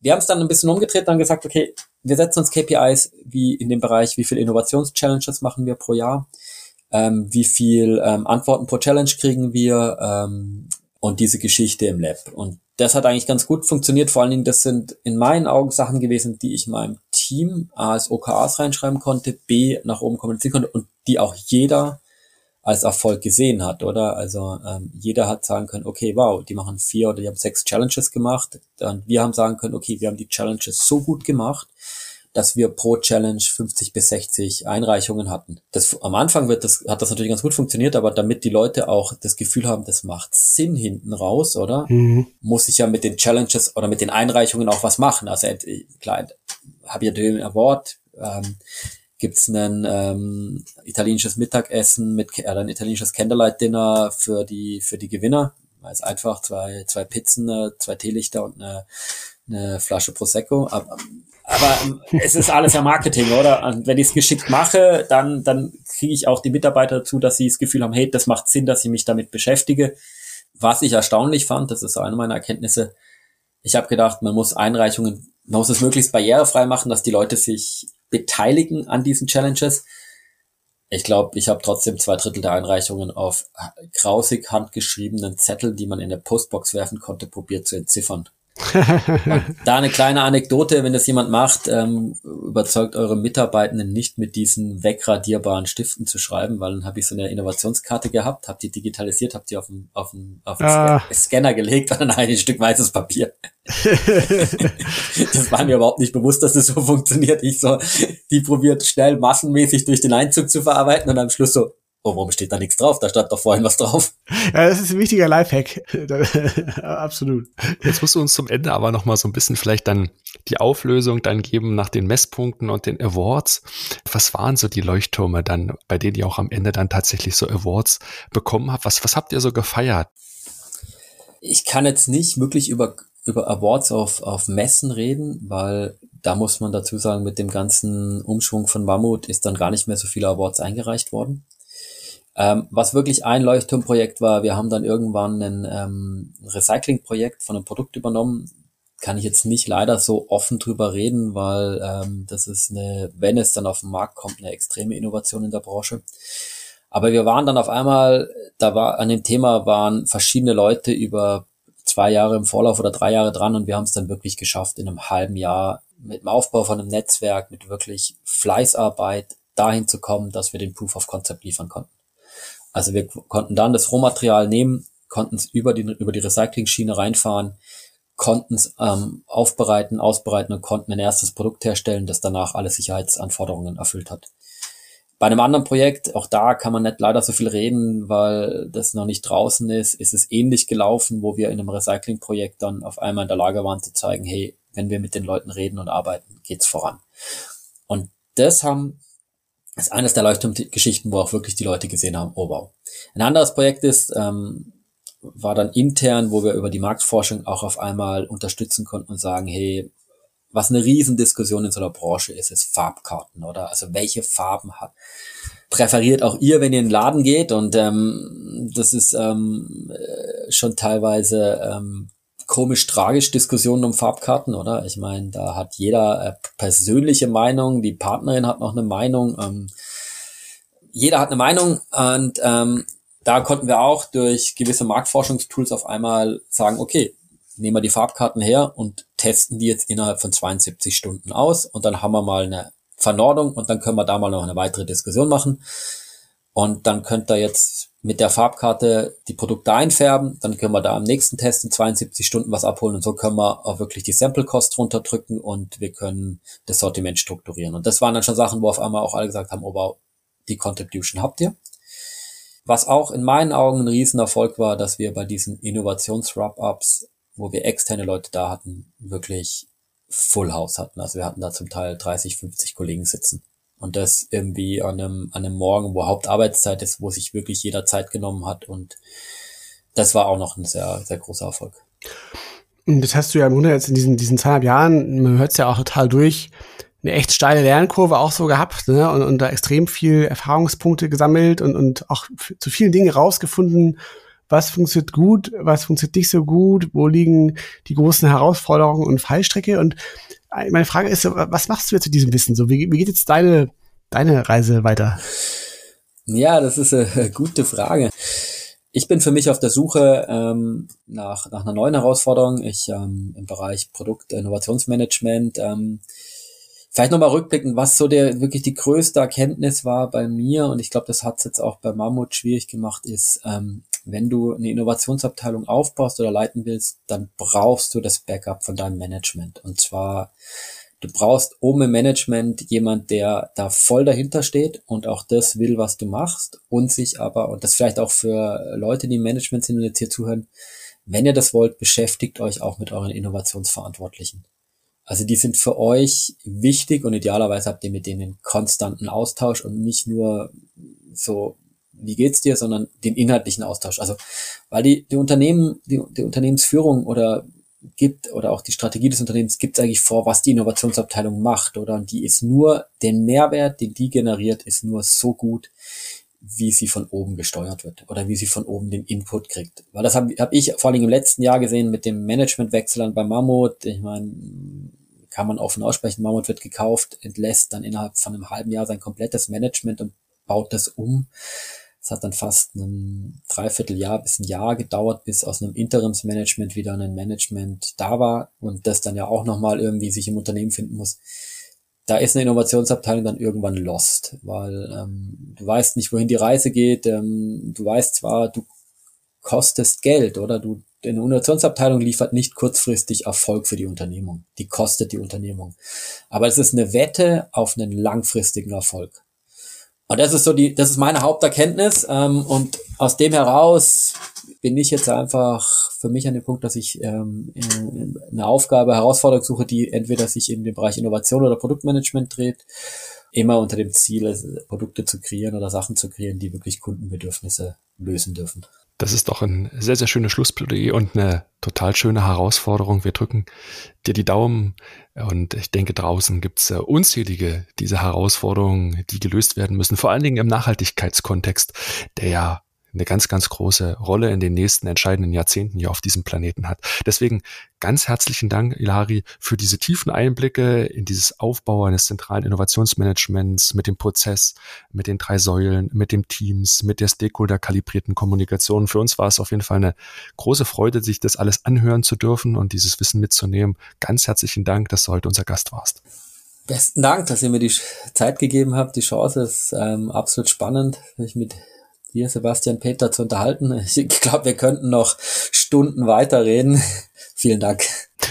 Wir haben es dann ein bisschen umgedreht und gesagt, okay, wir setzen uns KPIs wie in dem Bereich, wie viel Innovationschallenges machen wir pro Jahr, ähm, wie viel ähm, Antworten pro Challenge kriegen wir ähm, und diese Geschichte im Lab. Und das hat eigentlich ganz gut funktioniert. Vor allen Dingen, das sind in meinen Augen Sachen gewesen, die ich meinem Team A als OKRs reinschreiben konnte, B nach oben kommunizieren konnte und die auch jeder als Erfolg gesehen hat, oder? Also ähm, jeder hat sagen können, okay, wow, die machen vier oder die haben sechs Challenges gemacht. Und wir haben sagen können, okay, wir haben die Challenges so gut gemacht, dass wir pro Challenge 50 bis 60 Einreichungen hatten. Das, am Anfang wird das, hat das natürlich ganz gut funktioniert, aber damit die Leute auch das Gefühl haben, das macht Sinn hinten raus, oder? Mhm. Muss ich ja mit den Challenges oder mit den Einreichungen auch was machen. Also klar, habe ich ja den Award, ähm, gibt's ein ähm, italienisches Mittagessen mit äh, ein italienisches Candlelight Dinner für die für die Gewinner. Es einfach zwei zwei Pizzen, äh, zwei Teelichter und eine, eine Flasche Prosecco. Aber, aber es ist alles ja Marketing, oder? Und wenn ich es geschickt mache, dann dann kriege ich auch die Mitarbeiter dazu, dass sie das Gefühl haben, hey, das macht Sinn, dass ich mich damit beschäftige. Was ich erstaunlich fand, das ist eine meiner Erkenntnisse, Ich habe gedacht, man muss Einreichungen, man muss es möglichst barrierefrei machen, dass die Leute sich beteiligen an diesen Challenges. Ich glaube, ich habe trotzdem zwei Drittel der Einreichungen auf grausig handgeschriebenen Zetteln, die man in der Postbox werfen konnte, probiert zu entziffern da eine kleine Anekdote, wenn das jemand macht, ähm, überzeugt eure Mitarbeitenden nicht mit diesen wegradierbaren Stiften zu schreiben, weil dann habe ich so eine Innovationskarte gehabt, habe die digitalisiert, habe die auf den, auf den, auf den ah. Scanner gelegt und dann ein Stück weißes Papier. das war mir überhaupt nicht bewusst, dass das so funktioniert. Ich so, die probiert schnell massenmäßig durch den Einzug zu verarbeiten und am Schluss so, oh, warum steht da nichts drauf? Da stand doch vorhin was drauf. Ja, das ist ein wichtiger Lifehack. Absolut. Jetzt musst du uns zum Ende aber noch mal so ein bisschen vielleicht dann die Auflösung dann geben nach den Messpunkten und den Awards. Was waren so die Leuchttürme dann, bei denen ihr auch am Ende dann tatsächlich so Awards bekommen habt? Was, was habt ihr so gefeiert? Ich kann jetzt nicht wirklich über über Awards auf, auf Messen reden, weil da muss man dazu sagen, mit dem ganzen Umschwung von Mammut ist dann gar nicht mehr so viele Awards eingereicht worden. Ähm, was wirklich ein Leuchtturmprojekt war, wir haben dann irgendwann ein ähm, Recyclingprojekt von einem Produkt übernommen. Kann ich jetzt nicht leider so offen drüber reden, weil ähm, das ist eine, wenn es dann auf den Markt kommt, eine extreme Innovation in der Branche. Aber wir waren dann auf einmal, da war an dem Thema waren verschiedene Leute über zwei Jahre im Vorlauf oder drei Jahre dran und wir haben es dann wirklich geschafft, in einem halben Jahr mit dem Aufbau von einem Netzwerk, mit wirklich Fleißarbeit dahin zu kommen, dass wir den Proof of Concept liefern konnten. Also wir konnten dann das Rohmaterial nehmen, konnten es über die, über die Recycling-Schiene reinfahren, konnten es ähm, aufbereiten, ausbereiten und konnten ein erstes Produkt herstellen, das danach alle Sicherheitsanforderungen erfüllt hat. Bei einem anderen Projekt, auch da kann man nicht leider so viel reden, weil das noch nicht draußen ist, ist es ähnlich gelaufen, wo wir in einem Recycling-Projekt dann auf einmal in der Lage waren zu zeigen, hey, wenn wir mit den Leuten reden und arbeiten, geht's voran. Und das haben ist eines der Leuchtturmgeschichten, wo auch wirklich die Leute gesehen haben, oh wow. Ein anderes Projekt ist, ähm, war dann intern, wo wir über die Marktforschung auch auf einmal unterstützen konnten und sagen, hey, was eine Riesendiskussion in so einer Branche ist, ist Farbkarten, oder? Also welche Farben hat, präferiert auch ihr, wenn ihr in den Laden geht? Und ähm, das ist ähm, äh, schon teilweise ähm, komisch tragisch Diskussionen um Farbkarten, oder? Ich meine, da hat jeder äh, persönliche Meinung, die Partnerin hat noch eine Meinung, ähm, jeder hat eine Meinung und ähm, da konnten wir auch durch gewisse Marktforschungstools auf einmal sagen, okay, nehmen wir die Farbkarten her und testen die jetzt innerhalb von 72 Stunden aus und dann haben wir mal eine Vernordung und dann können wir da mal noch eine weitere Diskussion machen. Und dann könnt ihr jetzt mit der Farbkarte die Produkte einfärben, dann können wir da am nächsten Test in 72 Stunden was abholen und so können wir auch wirklich die Sample Cost runterdrücken und wir können das Sortiment strukturieren. Und das waren dann schon Sachen, wo auf einmal auch alle gesagt haben, oh wow, die Contribution habt ihr. Was auch in meinen Augen ein Riesenerfolg war, dass wir bei diesen Innovations-Wrap-Ups, wo wir externe Leute da hatten, wirklich Full House hatten. Also wir hatten da zum Teil 30, 50 Kollegen sitzen. Und das irgendwie an einem, an einem Morgen, wo Hauptarbeitszeit ist, wo sich wirklich jeder Zeit genommen hat. Und das war auch noch ein sehr, sehr großer Erfolg. Und das hast du ja im Grunde jetzt in diesen, diesen zweieinhalb Jahren, man hört es ja auch total durch, eine echt steile Lernkurve auch so gehabt ne? und, und da extrem viel Erfahrungspunkte gesammelt und, und auch zu vielen Dingen rausgefunden, was funktioniert gut, was funktioniert nicht so gut, wo liegen die großen Herausforderungen und Fallstrecke. Und meine Frage ist, was machst du jetzt mit diesem Wissen? So, wie, wie geht jetzt deine, deine Reise weiter? Ja, das ist eine gute Frage. Ich bin für mich auf der Suche ähm, nach, nach einer neuen Herausforderung. Ich ähm, im Bereich Produkt-Innovationsmanagement. Ähm, vielleicht nochmal rückblicken, was so der wirklich die größte Erkenntnis war bei mir, und ich glaube, das hat es jetzt auch bei Mammut schwierig gemacht, ist, ähm, wenn du eine Innovationsabteilung aufbaust oder leiten willst, dann brauchst du das Backup von deinem Management. Und zwar, du brauchst oben im Management jemand, der da voll dahinter steht und auch das will, was du machst und sich aber, und das vielleicht auch für Leute, die im Management sind und jetzt hier zuhören, wenn ihr das wollt, beschäftigt euch auch mit euren Innovationsverantwortlichen. Also die sind für euch wichtig und idealerweise habt ihr mit denen konstanten Austausch und nicht nur so wie geht's dir, sondern den inhaltlichen Austausch. Also, weil die, die Unternehmen, die, die Unternehmensführung oder gibt oder auch die Strategie des Unternehmens gibt eigentlich vor, was die Innovationsabteilung macht oder und die ist nur, den Mehrwert, den die generiert, ist nur so gut, wie sie von oben gesteuert wird oder wie sie von oben den Input kriegt. Weil das habe hab ich vor allem im letzten Jahr gesehen mit dem Managementwechsel an bei Mammut. Ich meine, kann man offen aussprechen, Mammut wird gekauft, entlässt dann innerhalb von einem halben Jahr sein komplettes Management und baut das um. Es hat dann fast ein Dreivierteljahr bis ein Jahr gedauert, bis aus einem Interimsmanagement wieder ein Management da war und das dann ja auch nochmal irgendwie sich im Unternehmen finden muss da ist eine Innovationsabteilung dann irgendwann lost, weil ähm, du weißt nicht, wohin die Reise geht. Ähm, du weißt zwar, du kostest Geld oder du eine Innovationsabteilung liefert nicht kurzfristig Erfolg für die Unternehmung. Die kostet die Unternehmung. Aber es ist eine Wette auf einen langfristigen Erfolg. Und das ist so die, das ist meine Haupterkenntnis. Ähm, und aus dem heraus bin ich jetzt einfach für mich an dem Punkt, dass ich ähm, eine Aufgabe, Herausforderung suche, die entweder sich in dem Bereich Innovation oder Produktmanagement dreht, immer unter dem Ziel, Produkte zu kreieren oder Sachen zu kreieren, die wirklich Kundenbedürfnisse lösen dürfen. Das ist doch ein sehr, sehr schönes Schlussplädoyer und eine total schöne Herausforderung. Wir drücken dir die Daumen und ich denke, draußen gibt's äh, unzählige diese Herausforderungen, die gelöst werden müssen, vor allen Dingen im Nachhaltigkeitskontext, der ja eine ganz, ganz große Rolle in den nächsten entscheidenden Jahrzehnten hier auf diesem Planeten hat. Deswegen ganz herzlichen Dank, Ilari, für diese tiefen Einblicke in dieses Aufbau eines zentralen Innovationsmanagements mit dem Prozess, mit den drei Säulen, mit dem Teams, mit der Stakeholder-kalibrierten Kommunikation. Für uns war es auf jeden Fall eine große Freude, sich das alles anhören zu dürfen und dieses Wissen mitzunehmen. Ganz herzlichen Dank, dass du heute unser Gast warst. Besten Dank, dass ihr mir die Zeit gegeben habt. Die Chance ist ähm, absolut spannend, mich mit dir, Sebastian Peter, zu unterhalten. Ich glaube, wir könnten noch Stunden weiterreden. vielen Dank.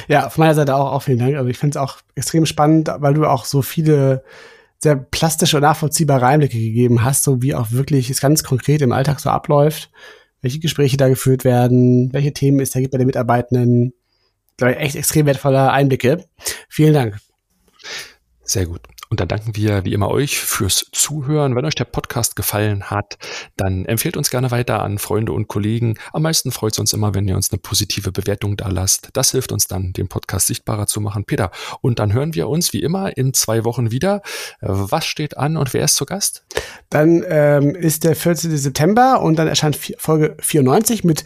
Ja, von meiner Seite auch, auch vielen Dank. Also ich finde es auch extrem spannend, weil du auch so viele sehr plastische und nachvollziehbare Einblicke gegeben hast, so wie auch wirklich es ganz konkret im Alltag so abläuft, welche Gespräche da geführt werden, welche Themen es da gibt bei den Mitarbeitenden. Glaube ich, echt extrem wertvolle Einblicke. Vielen Dank. Sehr gut. Und dann danken wir wie immer euch fürs Zuhören. Wenn euch der Podcast gefallen hat, dann empfehlt uns gerne weiter an Freunde und Kollegen. Am meisten freut es uns immer, wenn ihr uns eine positive Bewertung da lasst. Das hilft uns dann, den Podcast sichtbarer zu machen. Peter, und dann hören wir uns wie immer in zwei Wochen wieder. Was steht an und wer ist zu Gast? Dann ähm, ist der 14. September und dann erscheint Folge 94 mit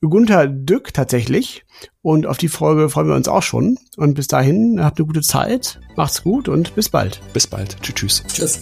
Gunther Dück tatsächlich. Und auf die Folge freuen wir uns auch schon. Und bis dahin, habt eine gute Zeit, macht's gut und bis bald. Bis bald. Tschüss. Tschüss. tschüss.